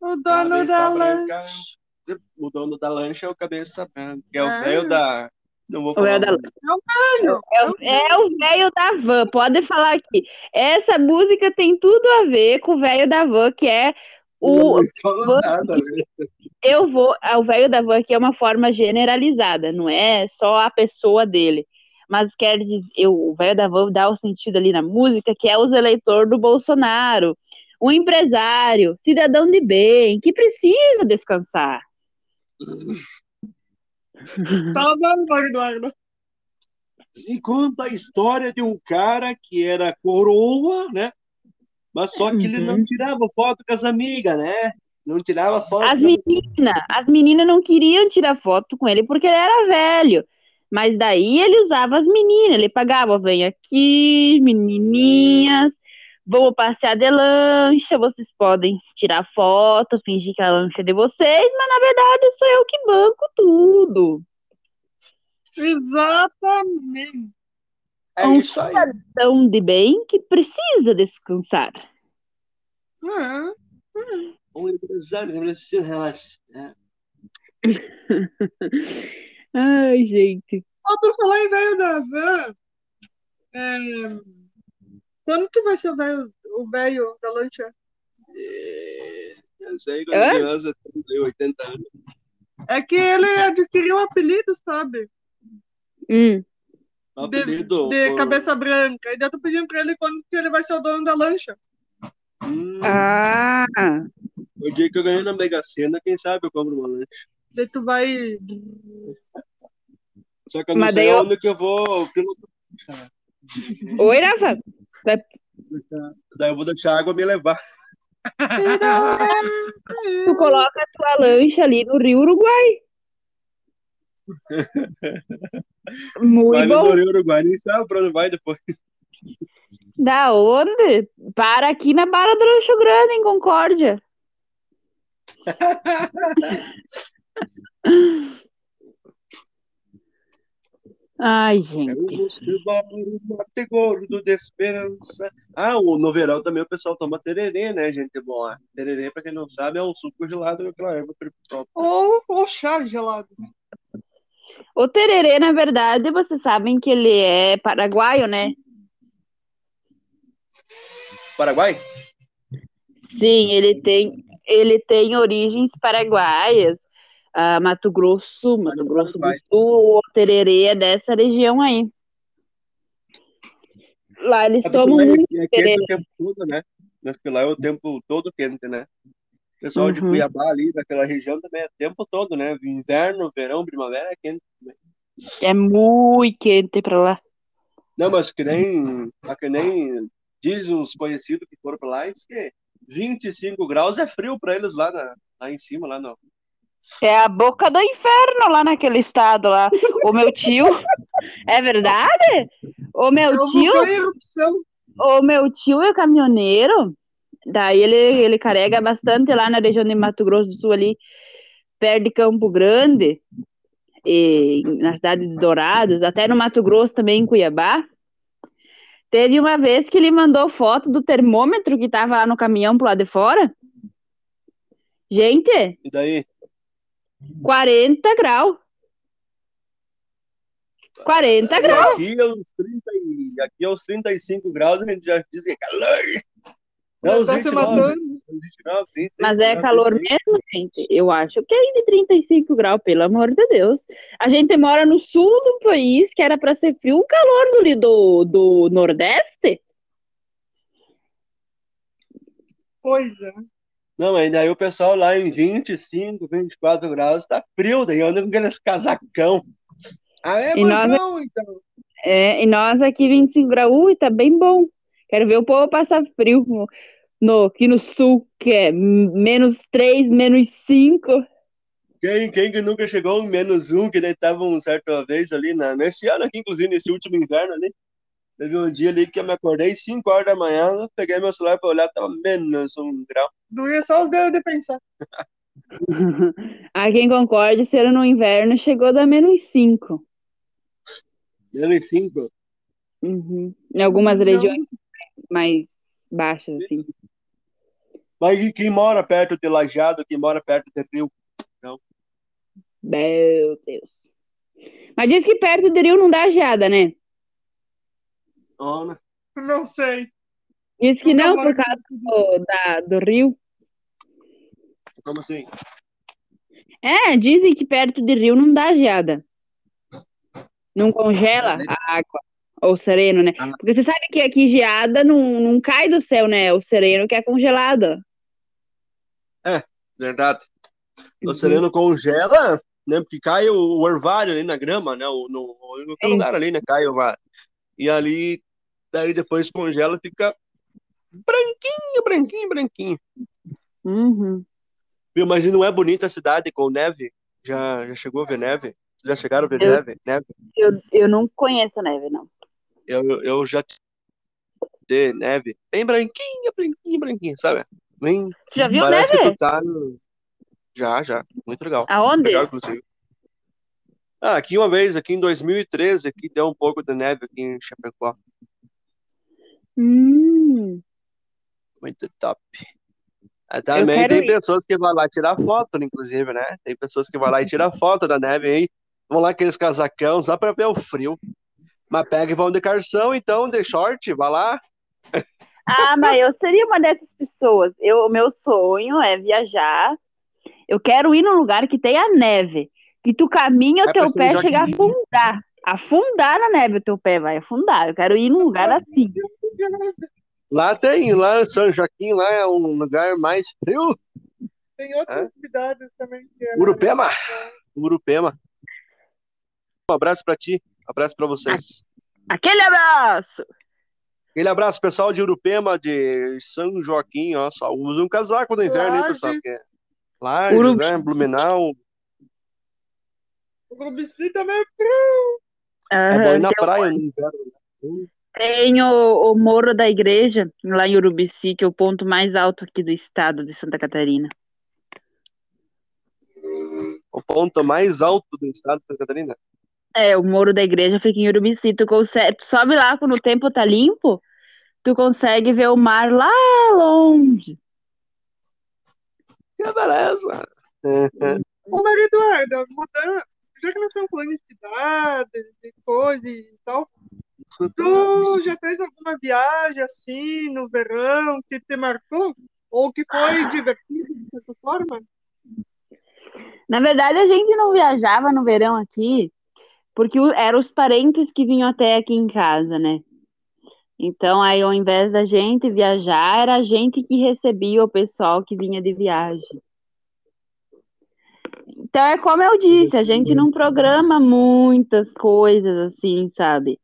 O dono Cabeça da branca. O dono da lancha é o cabeça branca. É o Ah. velho da. Não vou O velho falar. da o nome. É, o- é o velho da van, pode falar aqui. Essa música tem tudo a ver com o velho da van, que é o. Não fala nada? Eu vou. é, O velho da van, que é uma forma generalizada, não é só a pessoa dele. Mas quer dizer, eu, o velho da van dá o sentido ali na música, que é os eleitores do Bolsonaro, um empresário, cidadão de bem, que precisa descansar. Tá dando, Eduardo. E conta a história de um cara que era coroa, né? Mas só que ele não Uhum. tirava foto com as amigas, né? Não tirava foto. As meninas, as meninas não queriam tirar foto com ele porque ele era velho. Mas daí ele usava as meninas, ele pagava, vem aqui, menininhas, vamos passear de lancha, vocês podem tirar foto, fingir que a lancha é de vocês, mas na verdade sou eu que banco tudo. Exatamente. É um isso aí. cidadão de bem que precisa descansar. É. Um empresário que precisa relaxar. Ai, gente. Ó, por falar em velho da van, é, quando que vai ser o velho, o velho da lancha? É, Eu sei as crianças têm 80 anos. É que ele adquiriu um apelido, sabe? Hum. De, apelido, de o- cabeça branca. E daí eu tô pedindo pra ele quando que ele vai ser o dono da lancha. Hum, Ah, O dia que eu ganhei na Mega Sena, quem sabe eu compro uma lanche. Daí tu vai. Só que eu não Mas sei eu- onde que eu vou pilotar. oi, Rafa. Daí eu vou deixar a água me levar. Tu coloca a tua lancha ali no Rio Uruguai. Muito Vai bom. no Rio Uruguai, nem sabe pra onde vai depois. Da onde? Para aqui na Barra do Rancho Grande, em Concórdia. Ai, gente. um mate gordo de esperança. Ah, o- no verão também o pessoal toma tererê, né, gente? Bom, tererê, pra quem não sabe, é um suco gelado daquela erva própria. Ou, ou chá gelado. O tererê, na verdade, vocês sabem que ele é paraguaio, né? Paraguai? Sim, ele tem, ele tem origens paraguaias. Ah, Mato Grosso, Mato Grosso do Paraguai. Sul, o tererê é dessa região aí. Lá eles Sabe tomam é? muito é quente o tempo todo, né? Mas lá é o tempo todo quente, né? O pessoal de Uhum. Cuiabá ali, daquela região também é o tempo todo, né? Inverno, verão, primavera é quente também. É muito quente pra lá. Não, mas que nem, que nem dizem os conhecidos que foram pra lá, diz que 25 graus é frio pra eles lá, na, lá em cima, lá no. É a boca do inferno lá naquele estado lá. O meu tio. É verdade? O meu Eu tio. O meu tio é caminhoneiro, daí ele, ele carrega bastante lá na região de Mato Grosso do Sul, ali, perto de Campo Grande, e na cidade de Dourados, até no Mato Grosso também, em Cuiabá. Teve uma vez que ele mandou foto do termômetro que tava lá no caminhão pro lado de fora. Gente, E daí? 40 graus. 40 E graus. aqui é uns 30 e, aqui é uns 35 graus, a gente já diz que é calor. Não, Tá se 29, matando. 29, 30, Mas é 29, calor 30. mesmo, gente? Eu acho que é de 35 graus, pelo amor de Deus. A gente mora no sul do país, que era para ser frio, o calor do, do, do Nordeste. Pois é. Não, mas daí o pessoal lá em 25, 24 graus tá frio, daí anda com aqueles casacão. Ah, é, E mas nós- não, então. É, e nós aqui 25 graus, ui, tá bem bom. Quero ver o povo passar frio no, aqui no sul, que é menos 3, menos 5. Quem, quem que nunca chegou em menos um, que daí tava um certa vez ali, na, nesse ano aqui, inclusive, nesse último inverno ali. Teve um dia ali que eu me acordei 5 horas da manhã, peguei meu celular pra olhar, tava menos um grau. Doía só os dedos de pensar. Aqui em Concórdia, esse ano no inverno, chegou a dar menos 5. Menos 5. Uhum. Em algumas Não. regiões mais baixas, assim. Mas e quem mora perto de Lajeado, quem mora perto de Rio, Meu Deus. Mas diz que perto do rio não dá geada, né? Né? Não sei. Diz que não, moro por causa do, da, do rio. como assim? É, dizem que perto de rio não dá geada. Não congela a água. Ou sereno, né? Ah. Porque você sabe que aqui geada não, não cai do céu, né? O sereno que é congelado. Verdade. O Uhum. sereno congela, né? Porque cai o, o orvalho ali na grama, né? O, no, no lugar ali, né? Cai o orvalho. E ali, daí depois congela fica branquinho, branquinho, branquinho. Uhum. Viu? Mas não é bonita a cidade com neve? Já, já chegou a ver neve? Já chegaram a ver Eu- neve? neve? Eu, eu não conheço neve, não. Eu, eu já de neve bem branquinha, branquinha, branquinha, sabe? Bem, já viu parece neve? tá no... Já, já. Muito legal. Aonde? Legal. Ah, aqui uma vez, aqui em 2013, aqui deu um pouco de neve aqui em Chapecó. Hum, Muito top. Ah, Também quero tem ir. pessoas que vão lá tirar foto, inclusive, né? Tem pessoas que vão lá e tirar foto da neve aí. Vão lá aqueles casacão só pra ver o frio. Mas pega e vão de carção, então, de short, vai lá. Ah, mas eu seria uma dessas pessoas. Eu, o meu sonho é viajar. Eu quero ir num lugar que tenha neve. Que tu caminha, o Vai teu pé chega a afundar. Afundar na neve, o teu pé vai afundar. Eu quero ir num lugar assim. Lá tem, lá em São Joaquim, lá é um lugar mais frio. Tem outras cidades também que é. Urupema. Urupema. Um abraço pra ti, um abraço pra vocês. Aquele abraço! Aquele abraço, pessoal de Urupema, de São Joaquim, ó, só usa um casaco no inverno, hein, pessoal? Que é Lages, Urubi- né, Blumenau, O Rubici também é frio. É bom ir na tem- praia no inverno. Tem o, o Morro da Igreja, lá em Urubici, que é o ponto mais alto aqui do estado de Santa Catarina. O ponto mais alto do estado de Santa Catarina. É, o Morro da Igreja fica em Urubici. Tu, consegue, tu sobe lá quando o tempo tá limpo, tu consegue ver o mar lá longe. Que beleza! Ô, Maria Eduarda, mudando, já que nós estamos falando em cidades e coisas e tal, tu já fez alguma viagem assim no verão que te marcou? Ou que foi divertido de certa forma? Na verdade, a gente não viajava no verão aqui, porque eram os parentes que vinham até aqui em casa, né? Então, aí, ao invés da gente viajar, era a gente que recebia o pessoal que vinha de viagem. Então, é como eu disse, a gente não programa muitas coisas assim, sabe?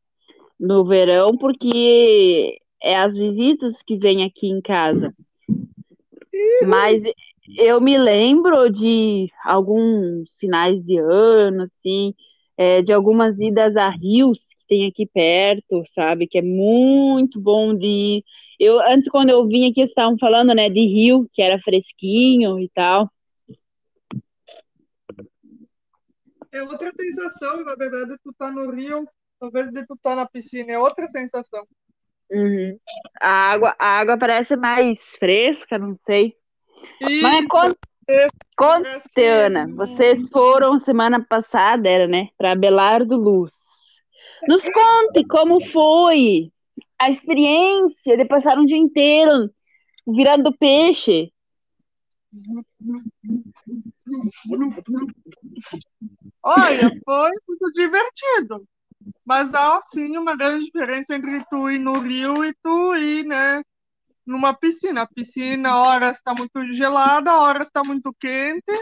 No verão, porque é as visitas que vêm aqui em casa. Mas eu me lembro de alguns finais de ano, assim, é, de algumas idas a rios que tem aqui perto, sabe? Que é muito bom de ir. Eu, antes, quando eu vim aqui, estavam falando, né, de rio, que era fresquinho e tal. É outra sensação, na verdade, tu tá no rio, ao invés de tu tá na piscina, é outra sensação. Uhum. A água, a água parece mais fresca, não sei. E Mas conta, conta, Ana, vocês foram semana passada, era, né, para Belardo Luz. Nos conte como foi a experiência de passar um dia inteiro virando peixe. Olha, foi muito divertido. Mas há sim uma grande diferença entre tu ir no rio e tu ir, né, numa piscina. A piscina, horas está muito gelada, horas está muito quente.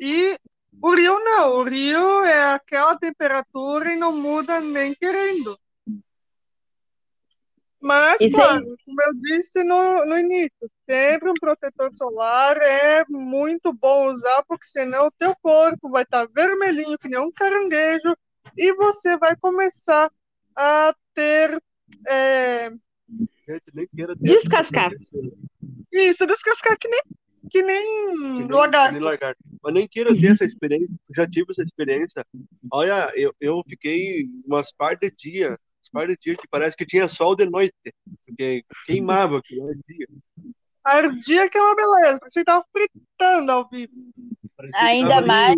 E o rio não. O rio é aquela temperatura e não muda nem querendo. Mas, Isso como eu disse no, no início, sempre um protetor solar é muito bom usar, porque senão o teu corpo vai estar vermelhinho que nem um caranguejo e você vai começar a ter é, Descascar. isso, descascar que nem, que Que nem lagarto. que nem lagarto. Mas nem queira ter essa experiência, já tive essa experiência. Olha, eu, eu fiquei umas par de dia, umas par de dia que parece que tinha sol de noite, porque queimava que era dia. Ardia que é uma beleza, você tava fritando ao vivo. Parecia que Ainda mais-.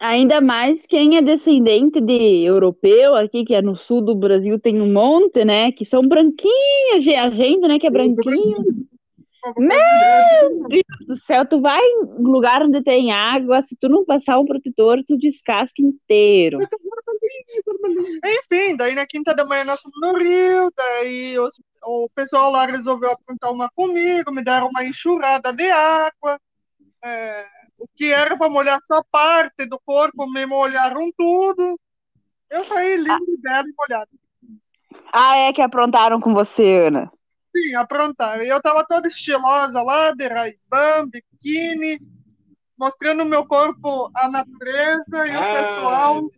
Ainda mais quem é descendente de europeu aqui, que é no sul do Brasil, tem um monte, né? Que são branquinhos, a gente, né, que é branquinho. Meu Deus do céu, tu vai em lugar onde tem água, se tu não passar um protetor, tu descasca inteiro. Enfim, daí na quinta da manhã nós fomos no Rio, daí os- o pessoal lá resolveu aprontar uma comigo, me deram uma enxurrada de água. É, O que era para molhar só parte do corpo, me molharam tudo. Eu saí livre dela e molhada. Ah, é que aprontaram com você, Ana. Sim, aprontaram. E eu tava toda estilosa lá, de Ray-Ban, biquíni, mostrando meu corpo à natureza e o Ah. pessoal.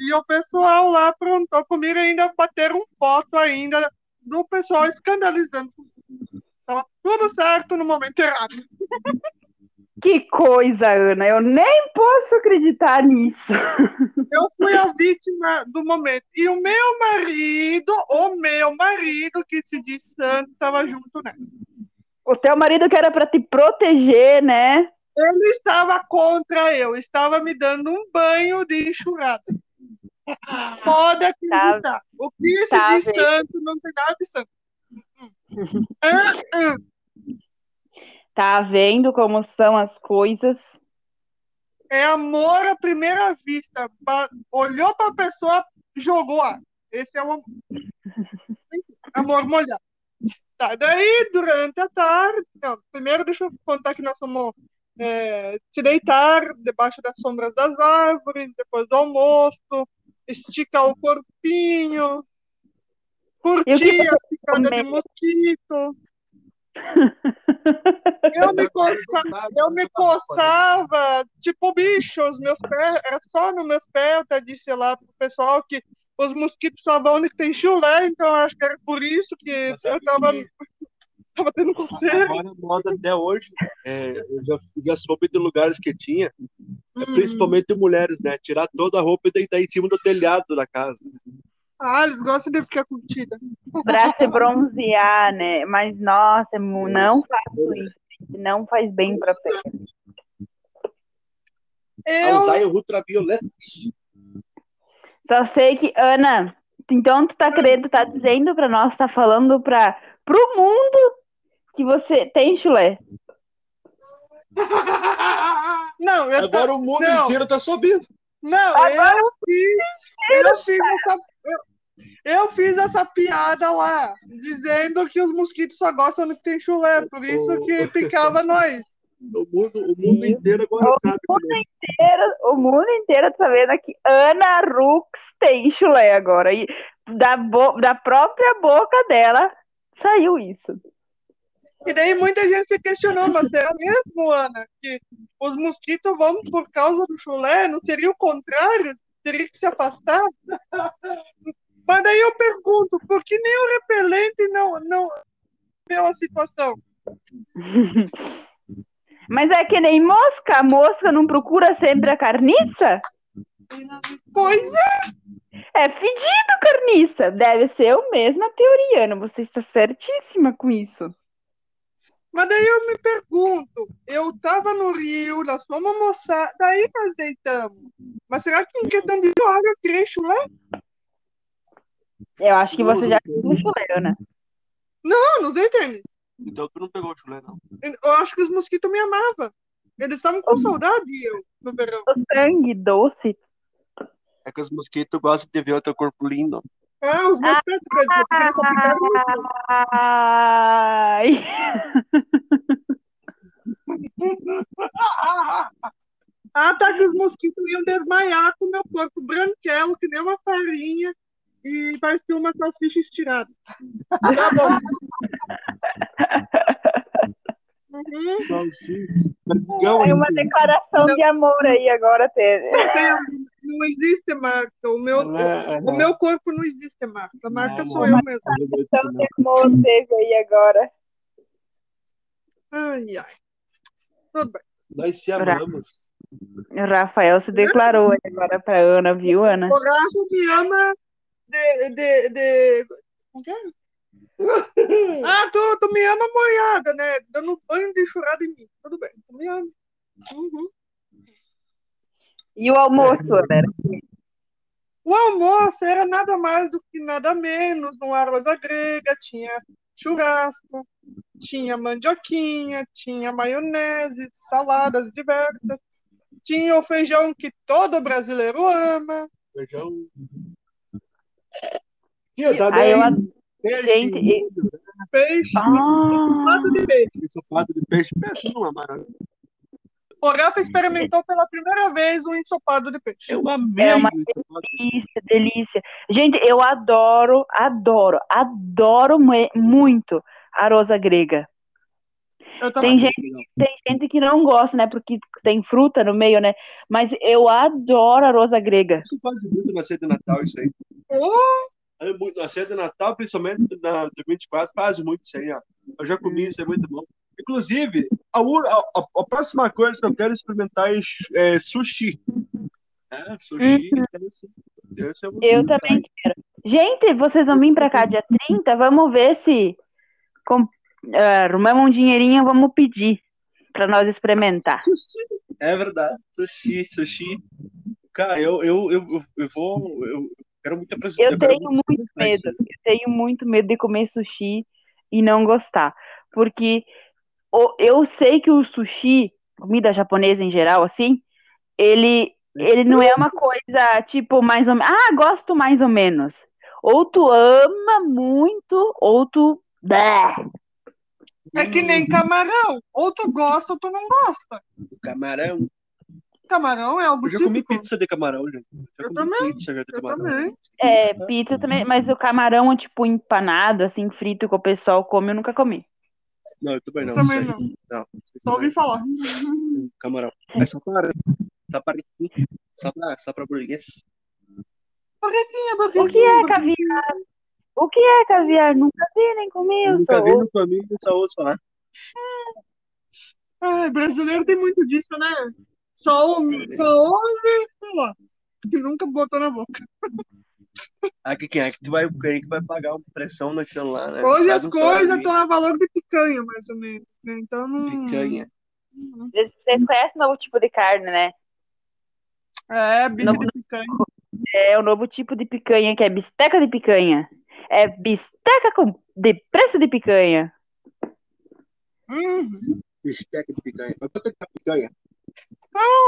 E o pessoal lá aprontou comigo ainda bateram foto ainda do pessoal escandalizando. Tava tudo certo no momento errado. Que coisa, Ana. Eu nem posso acreditar nisso. Eu fui a vítima do momento. E o meu marido, o meu marido, que se diz santo, estava junto nessa. O teu marido que era pra te proteger, né? Ele estava contra eu, estava me dando um banho de enxurrada. Pode acreditar. O que se Tá diz vendo. santo não tem nada de santo. Ah, ah. Tá vendo como são as coisas? É amor à primeira vista. Olhou para a pessoa, jogou ar. Esse é o amor. amor molhado. Tá, daí, durante a tarde. Não, primeiro, deixa eu contar que nós fomos é, se deitar debaixo das sombras das árvores, depois do almoço, esticar o corpinho, curtir a picada de mosquito. Eu me, coça... eu me coçava, tipo bicho, os meus pés, era só nos meus pés, até disse lá pro pessoal que os mosquitos só vão onde tem chulé, então eu acho que era por isso que eu tava, que- tava tendo coceira. Agora moda até hoje. é, eu já, já soube de lugares que tinha, é, Uhum. principalmente mulheres, né? Tirar toda a roupa e deitar em cima do telhado da casa. Ah, eles gostam de ficar curtida. Pra se bronzear, né? Mas, nossa, não faço isso. gente. Não faz bem pra pele. A Eu, usar o ultravioleta. Só sei que, Ana, então tu tá querendo, tá dizendo pra nós, tá falando pra, pro mundo que você tem chulé. não, eu, Agora o mundo não. inteiro tá subindo. não, eu fiz, eu fiz essa, eu, fiz essa piada lá, dizendo que os mosquitos só gostam do que tem chulé, por isso que picava nós. O mundo, o mundo inteiro agora sabe. né? Inteiro- O mundo inteiro tá sabendo que Ana Rux tem chulé agora. E da, bo- da própria boca dela saiu isso. E daí muita gente se questionou, mas será mesmo, Ana, que os mosquitos vão por causa do chulé? Não seria o contrário? Teria que se afastar? Mas daí eu pergunto, por que nem o repelente não, não viu a situação? Mas é que nem mosca. A mosca não procura sempre a carniça? Pois É fedido carniça. Deve ser a mesma teoria, Ana. Você está certíssima com isso. Mas daí eu me pergunto, eu tava no Rio, nós fomos almoçar, daí nós deitamos. Mas será que em questão de água eu chulé? Eu acho que você já tem chulé, Ana. Não, não usei tênis. Então tu não pegou o chulé, não. Eu acho que os mosquitos me amavam. Eles estavam com saudade de eu no verão. O sangue doce. É que os mosquitos gostam de ver o teu corpo lindo. Ah, os meus pés, porque eles só picaram no Ai. Ah, tá que os mosquitos iam desmaiar com o meu corpo branquelo, que nem uma farinha, e parecia uma salsicha estirada. Tá bom. Uhum. Salsicha. É uma declaração de amor aí agora, Tere. Não existe marca. O meu, É, é, o meu corpo não existe marca. A marca Não, sou não. eu mesmo. Declaração de amor teve aí agora. Ai, ai. Tudo bem. Nós se amamos. O Rafael se declarou agora pra Ana, viu, Ana? O Rafa me ama de. de, de... Como que é? Ah, tu, tu me ama molhada, né? Dando banho de churrada em mim. Tudo bem, tu me ama. Uhum. E o almoço, Ana? O almoço era nada mais do que nada menos. Um arroz à grega, tinha churrasco, tinha mandioquinha, tinha maionese, saladas diversas. Tinha o feijão que todo brasileiro ama. Feijão. Tinha Aí também eu ad- peixe, gente, e- Peixe, Ah, ensopado de peixe. ensopado de peixe. Peixe não é maravilha. O Rafa experimentou pela primeira vez um ensopado de peixe. Eu amei. É uma delícia, delícia. Gente, eu adoro, adoro, adoro mu- muito a rosa grega. Tem gente, tem gente que não gosta, né? Porque tem fruta no meio, né? Mas eu adoro a rosa grega. Isso faz muito na ceia de Natal, isso aí. Oh, É muito- Na ceia de Natal, principalmente na do 24, faz muito isso aí, ó. Eu já comi, isso é muito bom. Inclusive, a, a, a- a próxima coisa que eu quero experimentar é, é sushi. É, sushi. deve ser- deve ser muito Uhum. Eu também quero. Gente, vocês vão vir pra cá dia 30? Vamos ver se com, arrumamos um dinheirinho, vamos pedir pra nós experimentar. É verdade. Sushi, sushi. Cara, eu, eu, eu, eu, vou. Eu quero muito apresentar. Eu tenho muito isso medo. Eu tenho muito medo de comer sushi e não gostar. Porque eu sei que o sushi, comida japonesa em geral, assim, ele, ele não é uma coisa tipo mais ou menos. Ah, gosto mais ou menos. Ou tu ama muito, ou tu. É que nem camarão. Ou tu gosta ou tu não gosta. Camarão. Camarão é algo Eu já comi típico. pizza de camarão, gente. Já Eu comi também. pizza já de Eu camarão. também. É, pizza também, mas o camarão, tipo, empanado, assim, frito que o pessoal come, eu nunca comi. Não, eu também não. Também isso não. Não, Só ouvi também. falar. Camarão. É só para. Só para. Só para, só para burguês. Barrecinha, O barrecinha. que é caviar? O que é caviar? Nunca vi, nem comi. Eu Nunca sou vi no caminho, só ouço falar. Brasileiro tem muito disso, né? Só ouve, só ouve falar. Que nunca botou na boca. Aqui quem é que tu vai, quem é que vai pagar uma pressão naquilo lá, né? Hoje as coisas estão a valor de picanha, mais ou menos. né? Então não. Picanha. Vocês vocês conhecem o novo tipo de carne, né? É, bife Não. de picanha. É o novo tipo de picanha, que é bisteca de picanha. É bisteca com... de preço de picanha. Uhum. Bisteca de picanha. Mas quanto é que tá a picanha?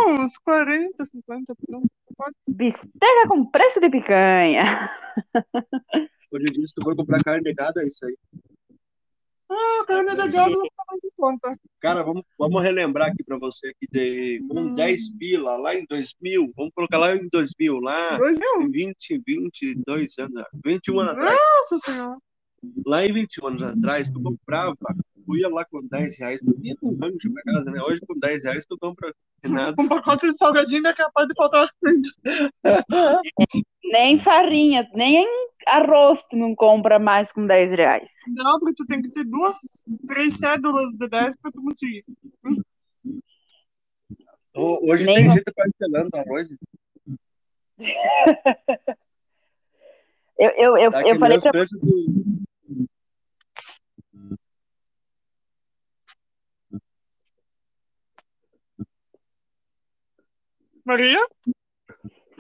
Uns 40, 50 pronto. Bisteca com preço de picanha. Hoje em dia, se tu for comprar carne de gado, é isso aí. Ah, carne de gado não tá mais em conta. Cara, vamos, vamos relembrar aqui pra você que de, com Hum. 10 pila lá em 2000, vamos colocar lá em 2000, lá Dois mil? em 20, 22 anos, 21 anos atrás. Nossa senhora. Lá em 21 anos atrás, tu comprava, tu ia lá com 10 reais, tu ia com um rancho pra casa, né? Hoje com 10 reais tu compra nada. Um pacote de salgadinho é capaz de faltar. Nem farinha, nem arroz tu não compra mais com 10 reais. Não, porque tu tem que ter duas, três cédulas de 10 pra tu conseguir. Ho- Hoje Nem tem gente parcelando arroz. Eu, eu, eu, Tá eu que falei pra do... Maria?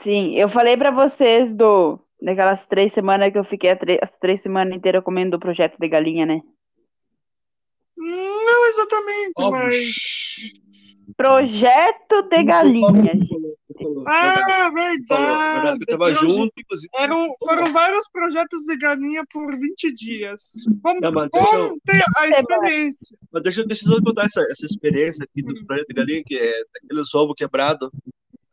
Sim, eu falei pra vocês do daquelas três semanas que eu fiquei as três semanas inteiras comendo o projeto de galinha, né? Não exatamente, mas. Projeto de galinha, gente. Ah, verdade eu tava junto, inclusive. Eram, foram vários projetos de galinha por 20 dias. Vamos, Não, mas deixa eu- conte a experiência. Mas deixa, deixa eu contar essa, essa experiência aqui do projeto de galinha, que é daqueles ovos quebrados.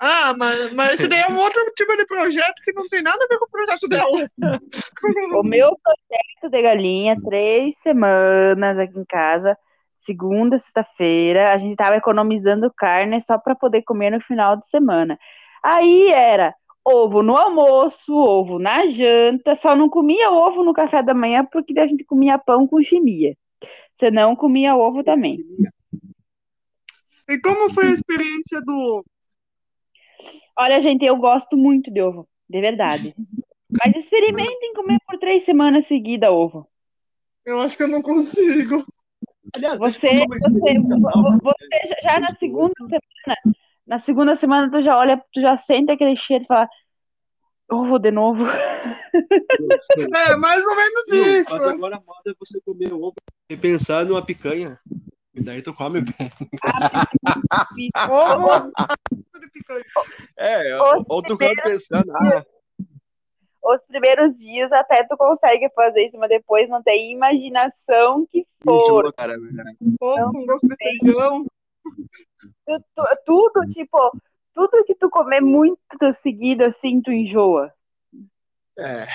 Ah, mas, mas esse daí é um outro tipo de projeto que não tem nada a ver com o projeto dela. O meu projeto de galinha, três semanas aqui em casa, segunda, sexta-feira, a gente tava economizando carne só para poder comer no final de semana. Aí era ovo no almoço, ovo na janta, só não comia ovo no café da manhã porque a gente comia pão com chimia. Senão comia ovo também. E como foi a experiência do. Olha, gente, eu gosto muito de ovo, de verdade. Mas experimentem comer por três semanas seguidas ovo. Eu acho que eu não consigo. Aliás, Você, você, você já- na segunda semana, na segunda semana tu já olha, tu já sente aquele cheiro e fala, ovo de novo. É, mais ou menos isso. Mas agora a moda é você comer ovo e pensar numa picanha. E daí tu come bem. É, Os ou tu come pensando, ah, Os primeiros dias até tu consegue fazer isso, mas depois não tem imaginação que for. enjoa, cara. com gosto de feijão. tu- tu- tudo, tipo, tudo que tu comer muito seguido, assim, tu enjoa. É,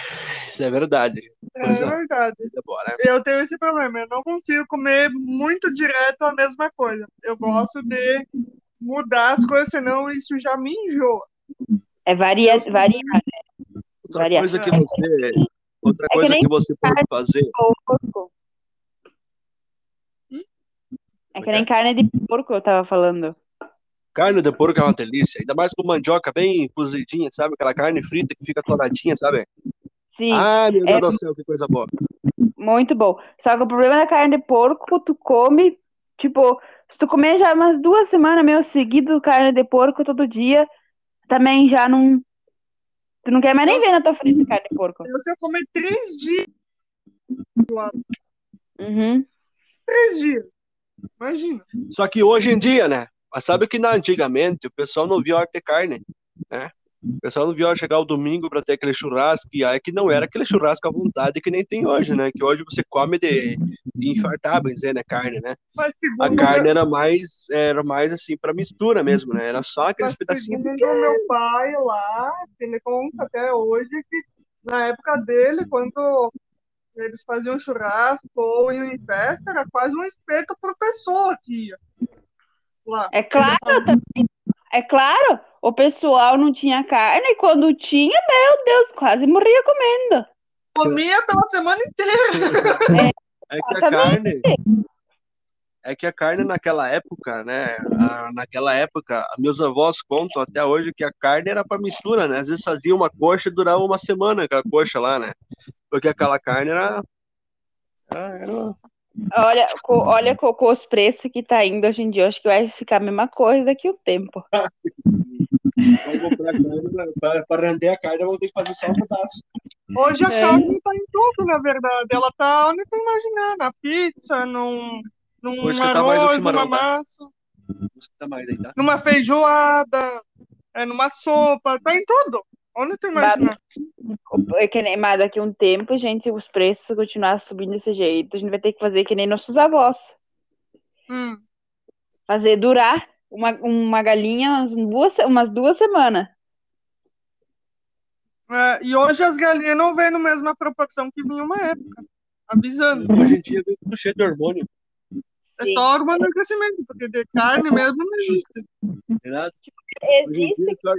isso é verdade. É Coisa, verdade. coisa boa, né? Eu tenho esse problema, eu não consigo comer muito direto a mesma coisa. Eu gosto de mudar as coisas, senão isso já me enjoa. É varia, varia, Outra Varia. coisa que você, outra É que coisa nem que você pode fazer, porco. É que nem carne de porco, eu tava falando. Carne de porco é uma delícia, ainda mais com mandioca bem cozidinha, sabe? Aquela carne frita que fica toradinha, sabe? Sim, Ah, meu Deus É. do céu, que coisa boa. muito bom. Só que o problema da carne de porco, tu come, tipo, se tu comer já umas duas semanas meio seguido carne de porco todo dia, também já não. Tu não quer mais nem ver na tua frente carne de porco. Se eu comer três dias, Uhum. três dias, imagina. Só que hoje em dia, né? Mas sabe que na, antigamente o pessoal não via hora de ter carne, né? O pessoal não via hora chegar o domingo para ter aquele churrasco, e aí que não era aquele churrasco à vontade que nem tem hoje, né? Que hoje você come de, de infartar, bem dizer, né? Carne, né? A carne era mais, era mais assim, para mistura mesmo, né? Era só aqueles mas pedacinhos. segundo o meu pai lá, ele conta até hoje que na época dele, quando eles faziam churrasco ou iam em festa, era quase um espeto por pessoa que ia lá. É claro, também. É claro, o pessoal não tinha carne e quando tinha, meu Deus, quase morria comendo. Comia pela semana inteira. É que a carne. É que a carne naquela época, né? a- naquela época, meus avós contam até hoje que a carne era para mistura, né? Às vezes fazia uma coxa e durava uma semana, aquela coxa lá, né? Porque aquela carne era. era- era- Olha, co- olha co- com os preços que tá indo hoje em dia, acho que vai ficar a mesma coisa daqui o tempo. Vamos comprar carne pra- pra render a carne, eu vou ter que fazer só um pedaço. Hoje a É. carne tá em tudo, na verdade. Ela tá onde tu imaginar, na pizza, num, num o arroz, chimarrão, numa tá? massa, aí, tá? numa feijoada, é, numa sopa, tá em tudo. Onde tu imaginar. É que nem, mas daqui a um tempo, gente, os preços continuar subindo desse jeito, a gente vai ter que fazer que nem nossos avós. Hum. Fazer durar uma, uma galinha umas duas, umas duas semanas. É, e hoje as galinhas não vêm na mesma proporção que vinha uma época. Avisando. Hoje em dia vem tudo cheio de hormônio. É Sim. só hormônio de crescimento, porque de carne mesmo não existe. Hoje em Existe dia, só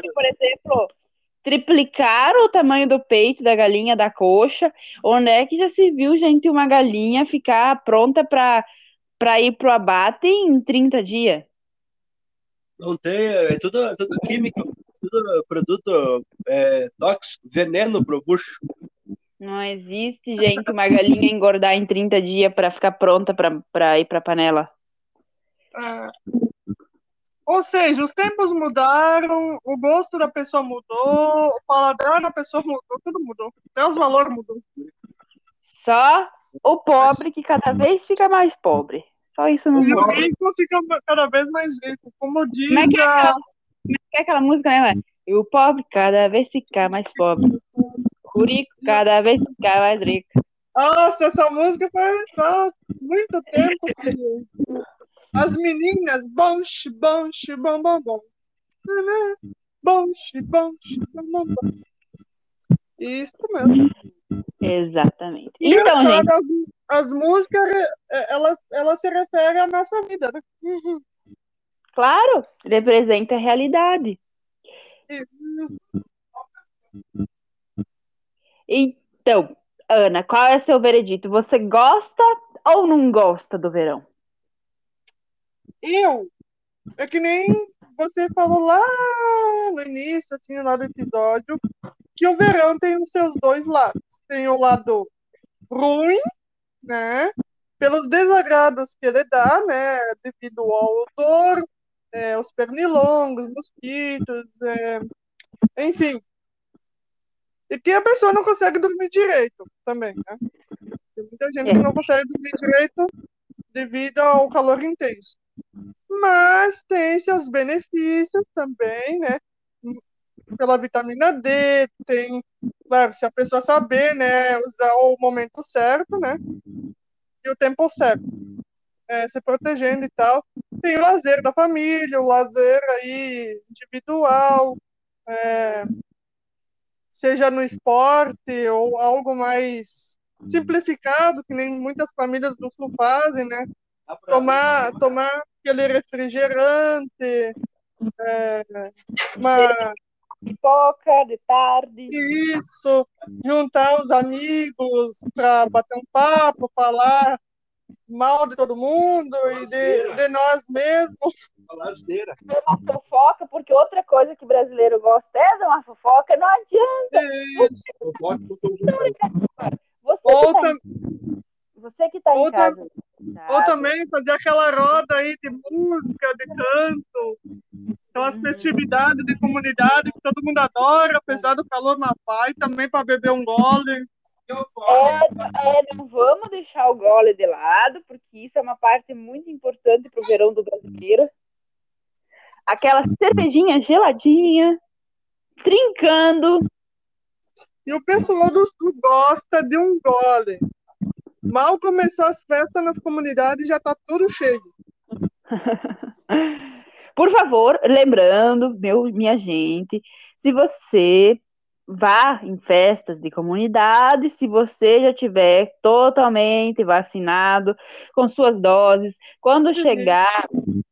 que, por exemplo, triplicaram o tamanho do peito da galinha, da coxa. Onde é que já se viu, gente, uma galinha ficar pronta para para ir pro abate em 30 dias? Não tem, é tudo, é tudo químico, tudo produto é, tóxico, veneno pro bucho. Não existe, gente, uma galinha engordar em 30 dias para ficar pronta para ir pra panela. É. Ou seja, os tempos mudaram, o gosto da pessoa mudou, o paladar da pessoa mudou, tudo mudou. Até os valores mudou. Só o pobre que cada vez fica mais pobre. Só isso não E o muda. rico fica cada vez mais rico. Como diz Como é que é aquela, é que é aquela música, né? E o pobre cada vez fica mais pobre. O rico cada vez fica mais rico. Nossa, essa música faz há muito tempo que. As meninas, bom, xi, bom, bom, bom, bom. Nanã, Bom, bom, bom. Isso mesmo. Exatamente. E Então, gente, as, as músicas, eh, elas, elas se referem à nossa vida, né? Uhum. claro, representa a realidade. Então, Ana, qual é seu veredito? Você gosta ou não gosta do verão? Eu, é que nem você falou lá no início, assim, lá do episódio, que o verão tem os seus dois lados. Tem o lado ruim, né? Pelos desagrados que ele dá, né? Devido ao odor, é, os pernilongos, mosquitos, é, enfim. E que a pessoa não consegue dormir direito também, né? Tem muita gente que não consegue dormir direito devido ao calor intenso. Mas tem seus benefícios também, né? Pela vitamina D, tem, claro, se a pessoa saber, né, usar o momento certo, né? E o tempo certo. É, se protegendo e tal. tem o lazer da família, o lazer aí individual, é, seja no esporte ou algo mais simplificado, que nem muitas famílias do Sul fazem, né? Tomar, tomar aquele refrigerante, é, uma pipoca de tarde. Isso, juntar os amigos para bater um papo, falar mal de todo mundo e de, de nós mesmos. Uma fofoca, porque outra coisa que brasileiro gosta é de uma fofoca, não adianta. Isso. Você Ou, que tá, tam- você que tá em casa. Tá? ou também fazer aquela roda aí de música, de canto, aquelas festividades de comunidade que todo mundo adora, apesar do calor na paz, também para beber um gole. É, é, não vamos deixar o gole de lado, porque isso é uma parte muito importante pro verão do brasileiro. Aquela cervejinha geladinha, trincando. E o pessoal do Sul gosta de um gole. Mal começou as festas nas comunidades, já tá tudo cheio. Por favor, lembrando, meu, minha gente, se você vá em festas de comunidade, se você já tiver totalmente vacinado com suas doses, quando chegar,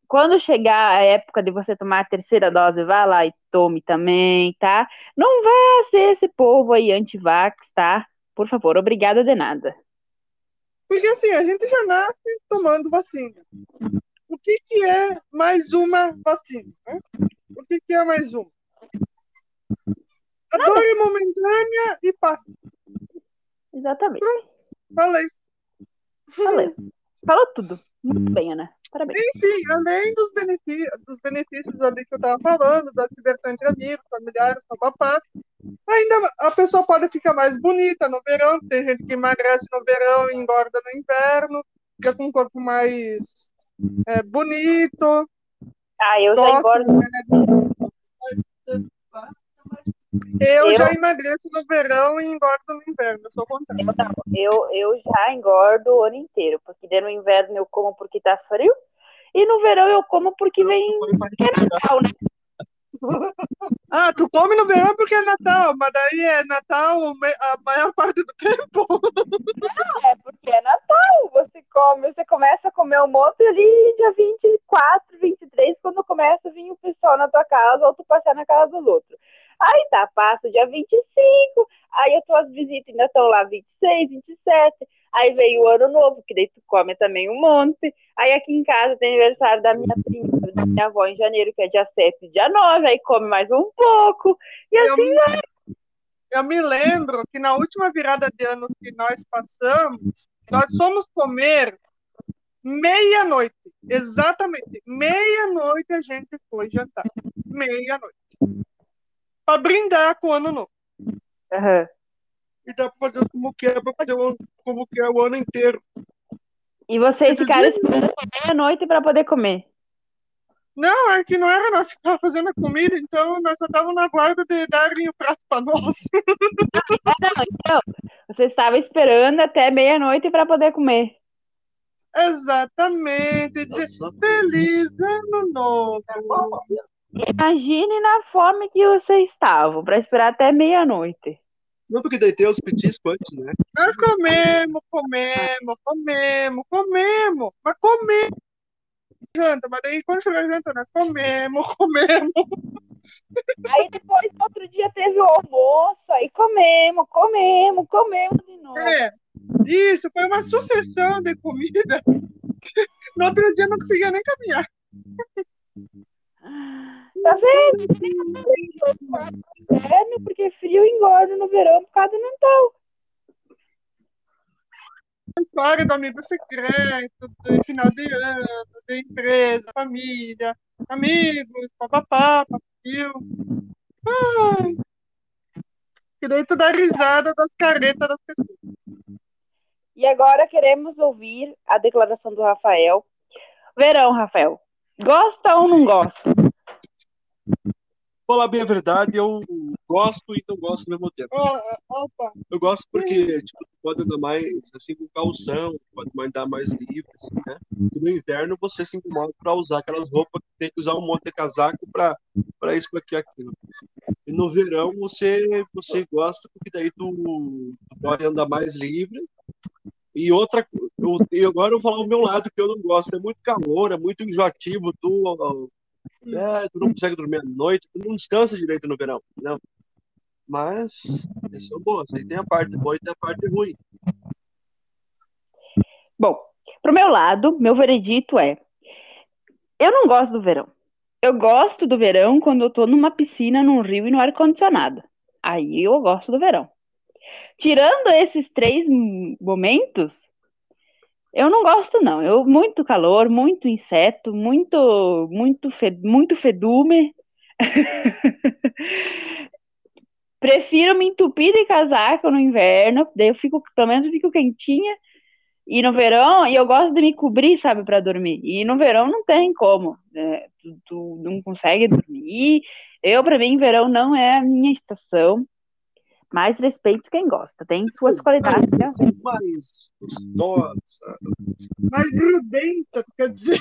quando chegar a época de você tomar a terceira dose, vá lá e tome também, tá? Não vá ser esse povo aí anti-vax, tá? Por favor, obrigada de nada. Porque assim, a gente já nasce tomando vacina. O que, que é mais uma vacina? né? O que, que é mais uma? A dor é momentânea e passa. Exatamente. Falei. Falou. Falou tudo. Muito bem, Ana. Parabéns. Enfim, além dos benefícios, dos benefícios ali que eu tava falando, da diversão entre amigos, familiares, papapá, ainda a pessoa pode ficar mais bonita no verão. Tem gente que emagrece no verão e engorda no inverno, fica com um corpo mais é, bonito. Ah, eu já engordo. né? Eu, Eu- já emagreço no verão e engordo no inverno, eu sou contrário. Eu, não, eu, eu já engordo o ano inteiro, porque no inverno eu como porque tá frio, e no verão eu como porque vem. porque é Natal, né? Ah, tu come no verão porque é Natal, mas daí é Natal a maior parte do tempo. É porque é Natal. Você come, você começa a comer um monte ali dia 24, 23, quando começa a vir o pessoal na tua casa ou tu passar na casa dos outros. Aí tá, passa o dia 25, aí as tuas visitas ainda estão lá 26, 27, aí veio o ano novo, que daí tu come também um monte. Aí aqui em casa tem aniversário da minha prima, da minha avó em janeiro, que é dia 7 e dia 9, aí come mais um pouco. E Eu assim me, eu me lembro que na última virada de ano que nós passamos, nós fomos comer meia-noite. Exatamente. Meia-noite a gente foi jantar. Meia-noite. Pra brindar com o ano novo. Aham. E dá pra fazer como que é, pra fazer o- como que é o ano inteiro. E vocês ficaram esperando meia-noite para poder comer. Não, é que não era nós que estávamos fazendo a comida, então nós só estávamos na guarda de darem o prato pra nós. Não, então, você estava esperando até meia-noite para poder comer. Exatamente. E dizer feliz ano novo. Imagine na fome que você estava, para esperar até meia-noite. Não, porque daí tem os petiscos antes, né? Nós comemos, comemos, comemos, comemos, mas comemos. Janta, mas daí quando chegou a janta, nós comemos, comemos. Aí depois, no outro dia, teve o almoço, aí comemos, comemos, comemos de novo. É, isso, foi uma sucessão de comida. No outro dia não conseguia nem caminhar. Tá vendo? Inverno, porque frio engorda no verão por causa do Natal. História do amigo secreto, de final de ano, de empresa, família, amigos, papapá, papil. Ai. Tu dá risada das caretas das pessoas. E agora queremos ouvir a declaração do Rafael. Verão, Rafael. Gosta ou não gosta? Falar bem a verdade, eu gosto e não gosto ao mesmo tempo. Ó, ó, Opa, Eu gosto porque, tipo, pode andar mais assim com calção, pode andar mais livre, assim, né? E no inverno você se incomoda para usar aquelas roupas que tem que usar um monte de casaco para para isso, para aqui, aquilo. E no verão você você gosta porque daí tu, tu pode andar mais livre. E outra, eu, e agora eu vou falar o meu lado que eu não gosto, é muito calor, é muito enjoativo, tu é, tu não consegue dormir à noite, tu não descansa direito no verão, não. Mas são boas, aí tem a parte boa e tem a parte ruim. Bom, pro meu lado, meu veredito é: eu não gosto do verão. Eu gosto do verão quando eu tô numa piscina, num rio e no ar-condicionado. Aí eu gosto do verão. Tirando esses três momentos, eu não gosto, não. Eu muito calor, muito inseto, muito, muito, fe, muito fedume. Prefiro me entupir de casaco no inverno, daí eu fico, pelo menos fico quentinha. E no verão, e eu gosto de me cobrir, sabe, para dormir. E no verão não tem como. Né? Tu, tu, não consegue dormir. Eu, para mim, verão não é a minha estação. Mas respeito quem gosta, tem suas qualidades. Né? Mais gostosa. Mais grudenta, quer dizer.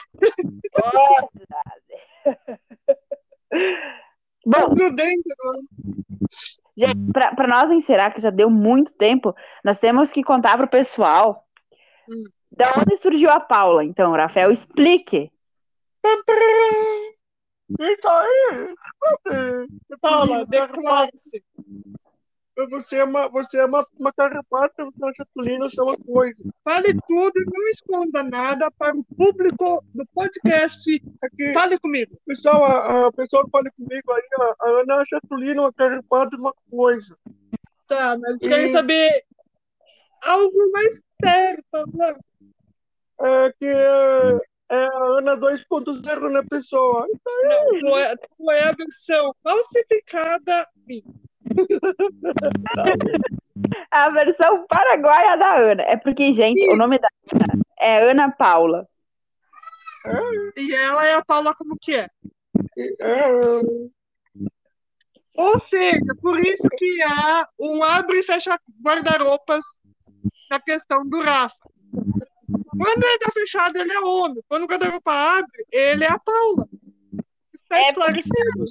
Bom, grudenta, gente, para nós encerrar, que já deu muito tempo, nós temos que contar para o pessoal Hum. da onde surgiu a Paula. Então, Rafael, explique. Isso aí! Paula, declare-se. Você é uma, você é uma, uma carrapata, você é uma chatulina, você é uma coisa. Fale tudo e não esconda nada para o público do podcast. Aqui, Fale comigo. pessoal, a, a pessoa fala comigo aí, a, a Ana é uma chatulina, uma carrapata, uma coisa. Tá, mas E- querem saber algo mais sério, por favor. É que é, é a Ana 2.0 na pessoa. Não, tu é, tu é a versão falsificada minha. A versão paraguaia da Ana. É porque, gente, o nome da Ana é Ana Paula. E ela é a Paula como que é. Ou seja, por isso que há um abre e fecha guarda-roupas na questão do Rafa. Quando ele tá fechado, ele é homem. Quando o guarda-roupa abre, ele é a Paula. Está É, esclarecido.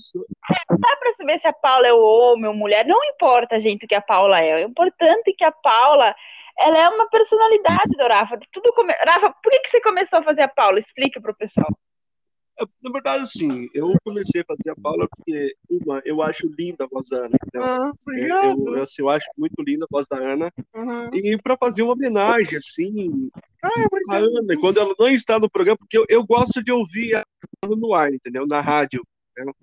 Dá pra saber se a Paula é homem ou mulher. Não importa, gente, o que a Paula é. O importante é que a Paula ela é uma personalidade do Rafa. Tudo come... Rafa, por que, que você começou a fazer a Paula? Explica pro pessoal. Na verdade, assim, eu comecei a fazer a Paula porque, uma, eu acho linda a voz da Ana. entendeu? Ah, Eu, obrigado. eu, assim, eu acho muito linda a voz da Ana. Aham. E para fazer uma homenagem, assim, Ah, a. Ana, quando ela não está no programa, porque eu, eu gosto de ouvir a Ana no ar, entendeu? Na rádio. entendeu?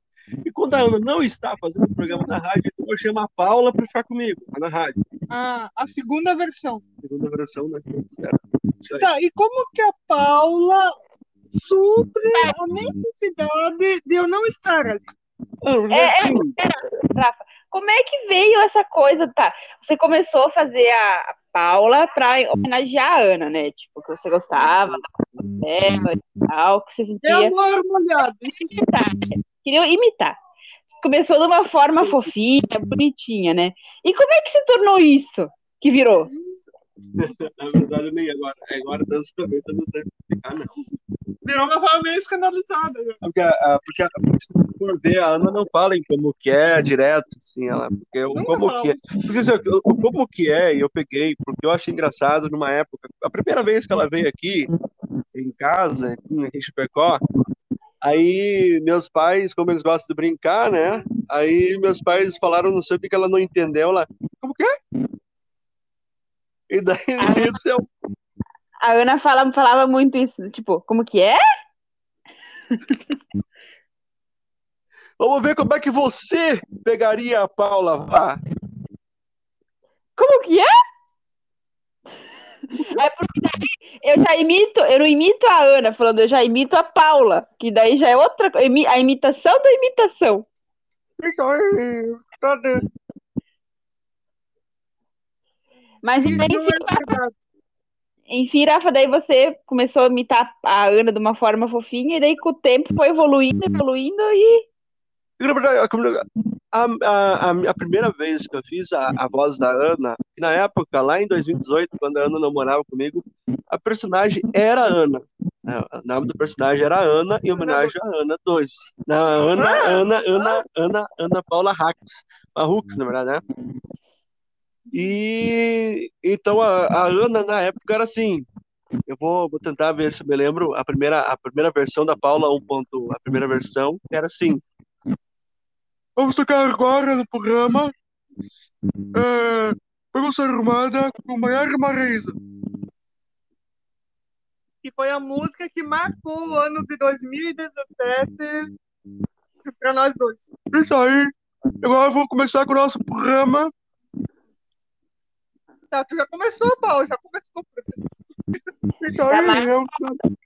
E quando a Ana não está fazendo o programa na rádio, eu chamo a Paula para ficar comigo, lá na rádio. Ah, a segunda versão. Segunda versão, né? Tá, e como que a Paula supre a necessidade de eu não estar ali? Ah, É, assim, Rafa, como é que veio essa coisa? Tá, você começou a fazer a Paula pra homenagear a Ana, né? Tipo, que você gostava dela e tal, que você É sentia. molhado. Isso sim. imitar, queria imitar. Começou de uma forma fofinha, bonitinha, né? E como é que se tornou isso que virou? na verdade, nem agora. Agora, dança também, eu não tenho que explicar, não. Virou uma forma meio escandalizada. né? Porque, a- porque, a- for ver, a Ana não fala em como que é direto, assim, ela, porque o como fala. que é. Porque assim, o como que é, eu peguei, porque eu achei engraçado numa época, a primeira vez que ela veio aqui, em casa, em Chapecó, aí meus pais, como eles gostam de brincar, né? Aí meus pais falaram, não sei o que que ela não entendeu, ela, como que é? E daí, isso é o A Ana fala, falava muito isso, tipo, como que é? Vamos ver como é que você pegaria a Paula. Vá. Como que é? É porque daí eu já imito, eu não imito a Ana falando, eu já imito a Paula, que daí já é outra a imitação da imitação. Mas Isso enfim, não é verdade. Enfim, Rafa, daí você começou a imitar a Ana de uma forma fofinha, e daí com o tempo foi evoluindo, evoluindo, e a, a, a, primeira vez que eu fiz a, a voz da Ana, na época, lá em 2018, quando a Ana namorava comigo, a personagem era Ana. É, o nome do personagem era Ana, em homenagem a Ana 2. Na Ana, Ana, Ana, Ana, Ana Paula Hux. A Hux, na verdade, né? E então a, a Ana na época era assim. Eu vou, vou tentar ver se me lembro. A primeira, a primeira versão da Paula 1. A primeira versão era assim. Vamos tocar agora no programa. É, vamos ser arrumada com Maiara Marisa. Que foi a música que marcou o ano de 2017 para nós dois. Isso aí. Agora vou começar com o nosso programa. Tá, tu já começou, Paulo, já começou. Aí, tá mais, eu...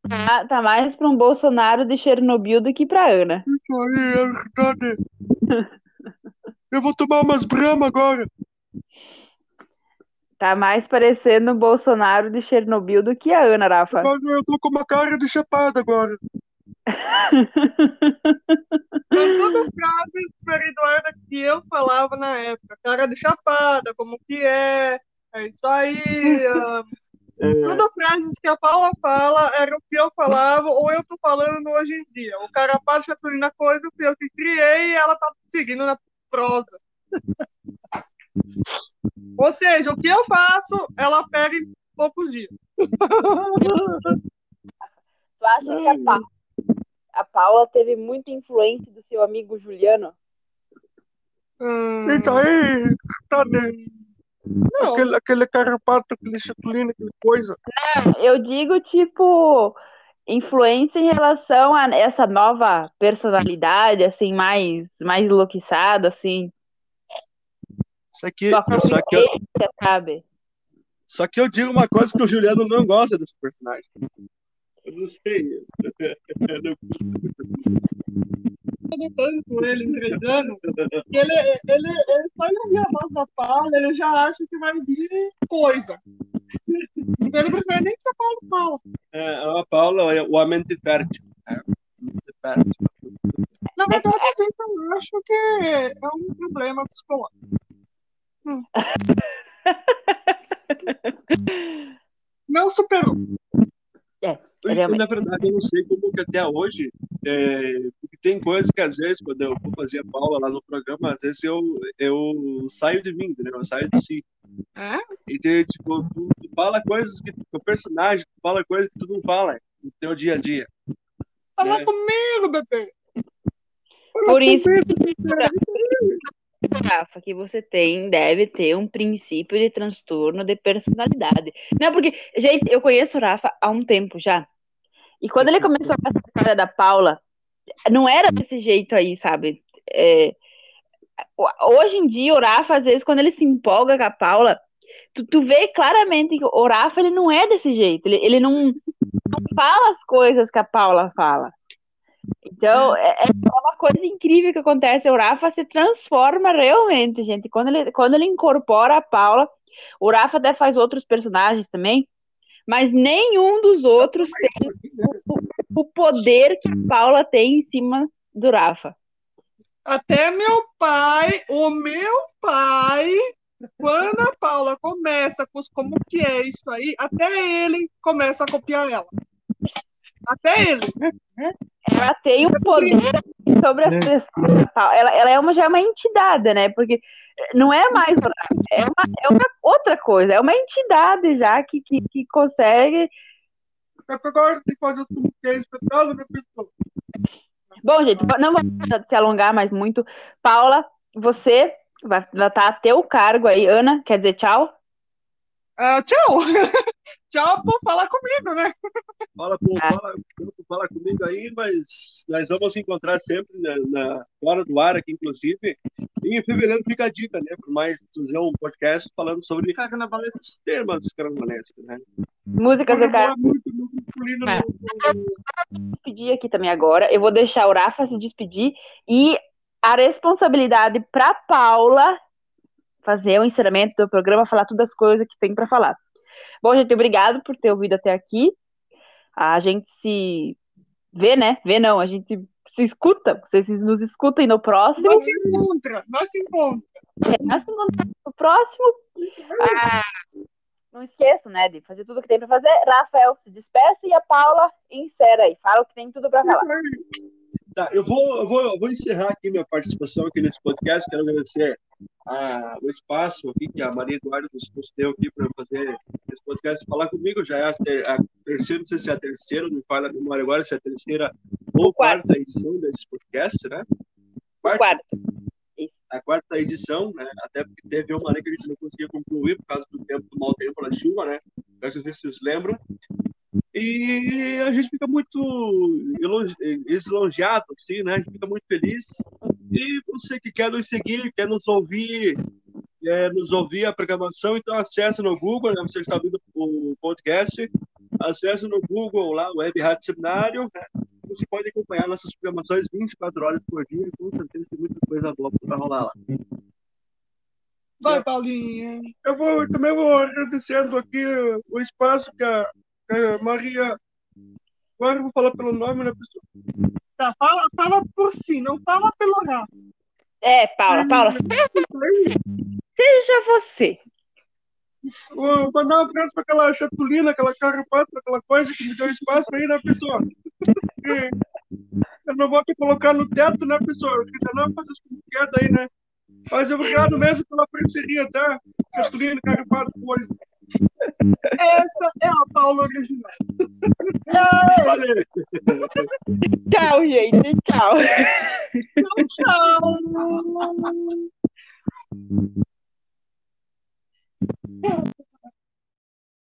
tá, tá mais para um Bolsonaro de Chernobyl do que para Ana. Isso aí, é verdade. Eu vou tomar umas brama agora. Tá mais parecendo o Bolsonaro de Chernobyl do que a Ana, Rafa. Eu tô com uma cara de chapada agora. toda frase para Eduarda que eu falava na época. Cara de chapada, como que é? É isso aí. É. Toda frases que a Paula fala era o que eu falava ou eu tô falando hoje em dia. O cara passa na coisa que eu que criei e ela tá seguindo na prosa. Ou seja, o que eu faço, ela pega em poucos dias. Tu acha que a Paula, a Paula teve muita influência do seu amigo Juliano? Hum... Então aí, tá Não. Aquele, aquele carrapato, aquele chatulino, aquele coisa. Não, eu digo tipo influência em relação a essa nova personalidade, assim, mais, mais enlouquiçada, assim. Só que, só que eu, sabe? Só que eu digo uma coisa que o Juliano não gosta desse personagem. Eu não sei. Eu não com ele entregando, ele, ele, ele só ouvir a voz da Paula, ele já acha que vai vir coisa. Então ele prefere nem que a Paula fala. É, a Paula é o homem de fértil. É, Na verdade, eu acho que é um problema psicológico. Hum. Não superou. É. Realmente. Na verdade, eu não sei como que até hoje, é, tem coisas que às vezes, quando eu vou fazer a Paula lá no programa, às vezes eu, eu saio de mim, entendeu? Eu saio de si. É? E tipo, tu, tu, fala coisas que o personagem, tu fala coisas que tu não fala no teu dia a dia. Fala né? comigo, bebê! Fala Por isso. Rafa, que você tem, deve ter um princípio de transtorno de personalidade. Não, porque, gente, eu conheço o Rafa há um tempo já. E quando ele começou com essa história da Paula, não era desse jeito aí, sabe? É, hoje em dia, o Rafa, às vezes, quando ele se empolga com a Paula, tu, tu vê claramente que o Rafa, ele não é desse jeito. Ele, ele não, não fala as coisas que a Paula fala. Então, é, é uma coisa incrível que acontece. O Rafa se transforma realmente, gente. Quando ele, quando ele incorpora a Paula, o Rafa até faz outros personagens também, mas nenhum dos outros tem o, o poder que a Paula tem em cima do Rafa. Até meu pai, o meu pai, quando a Paula começa com como que é isso aí, até ele começa a copiar ela. Até ele. Ela tem um poder sobre as pessoas. Ela, ela é uma, já é uma entidade, né? Porque não é mais é uma, é uma outra coisa, é uma entidade já que, que, que consegue. Agora tem que fazer tudo que é né, pessoal? Bom, gente, não vou se alongar mais muito. Paula, você vai estar a teu cargo aí. Ana, quer dizer tchau? Uh, tchau! tchau por falar comigo, né? Fala, por, ah. fala, fala comigo aí, mas nós vamos se encontrar sempre na, na fora do ar aqui, inclusive. E em fevereiro fica a dica, né? Por mais fazer um podcast falando sobre temas carnavalescos, né? Músicas do cara. É. despedir aqui também agora. Eu vou deixar o Rafa se despedir e a responsabilidade para Paula fazer o encerramento do programa, falar todas as coisas que tem para falar. Bom, gente, obrigado por ter ouvido até aqui. A gente se vê, né? Vê não, a gente se escuta, vocês nos escutem no próximo. Nós se encontra, nós se encontra. É, nós se encontramos no próximo. Ah, não esqueçam, né, de fazer tudo o que tem para fazer. Rafael se despeça e a Paula insera aí. Fala o que tem tudo para falar. Tá, eu vou, eu vou, eu vou encerrar aqui minha participação aqui nesse podcast. Quero agradecer a, o espaço aqui que a Maria Eduardo nos concedeu aqui para fazer esse podcast falar comigo. Já é a, ter, a, terceira, não sei se é a terceira, não me fala a memória agora, se é a terceira ou quarta edição desse podcast, né? Quarta. quarta. A quarta edição, né? Até porque teve uma que a gente não conseguia concluir por causa do tempo, do mau tempo da chuva, né? Não sei se vocês lembram. E a gente fica muito elogiado, assim, né? A gente fica muito feliz. E você que quer nos seguir, quer nos ouvir, quer nos ouvir a programação, então acesse no Google, né? Você está ouvindo o podcast, acesse no Google lá, Web Rádio Seminário, né? Você pode acompanhar nossas programações 24 horas por dia, com certeza tem muita coisa boa para rolar lá. Vai, Paulinha. Eu vou, também vou agradecendo aqui o espaço que a é, Maria. Agora eu vou falar pelo nome, né, pessoa? Tá, fala, fala por si, não fala pelo Rafa. É, Paula, Paula, seja você. Vou mandar um abraço para aquela chatulina, aquela carrapata, aquela coisa que me deu espaço aí, né, pessoa? eu não vou te colocar no teto, né, pessoa? Que ainda não fazer as queda aí, né? Mas obrigado mesmo pela parceria, tá? Chatulina, carrapata, coisa. Essa é a Paula original. tchau, gente. Tchau. Tchau, tchau.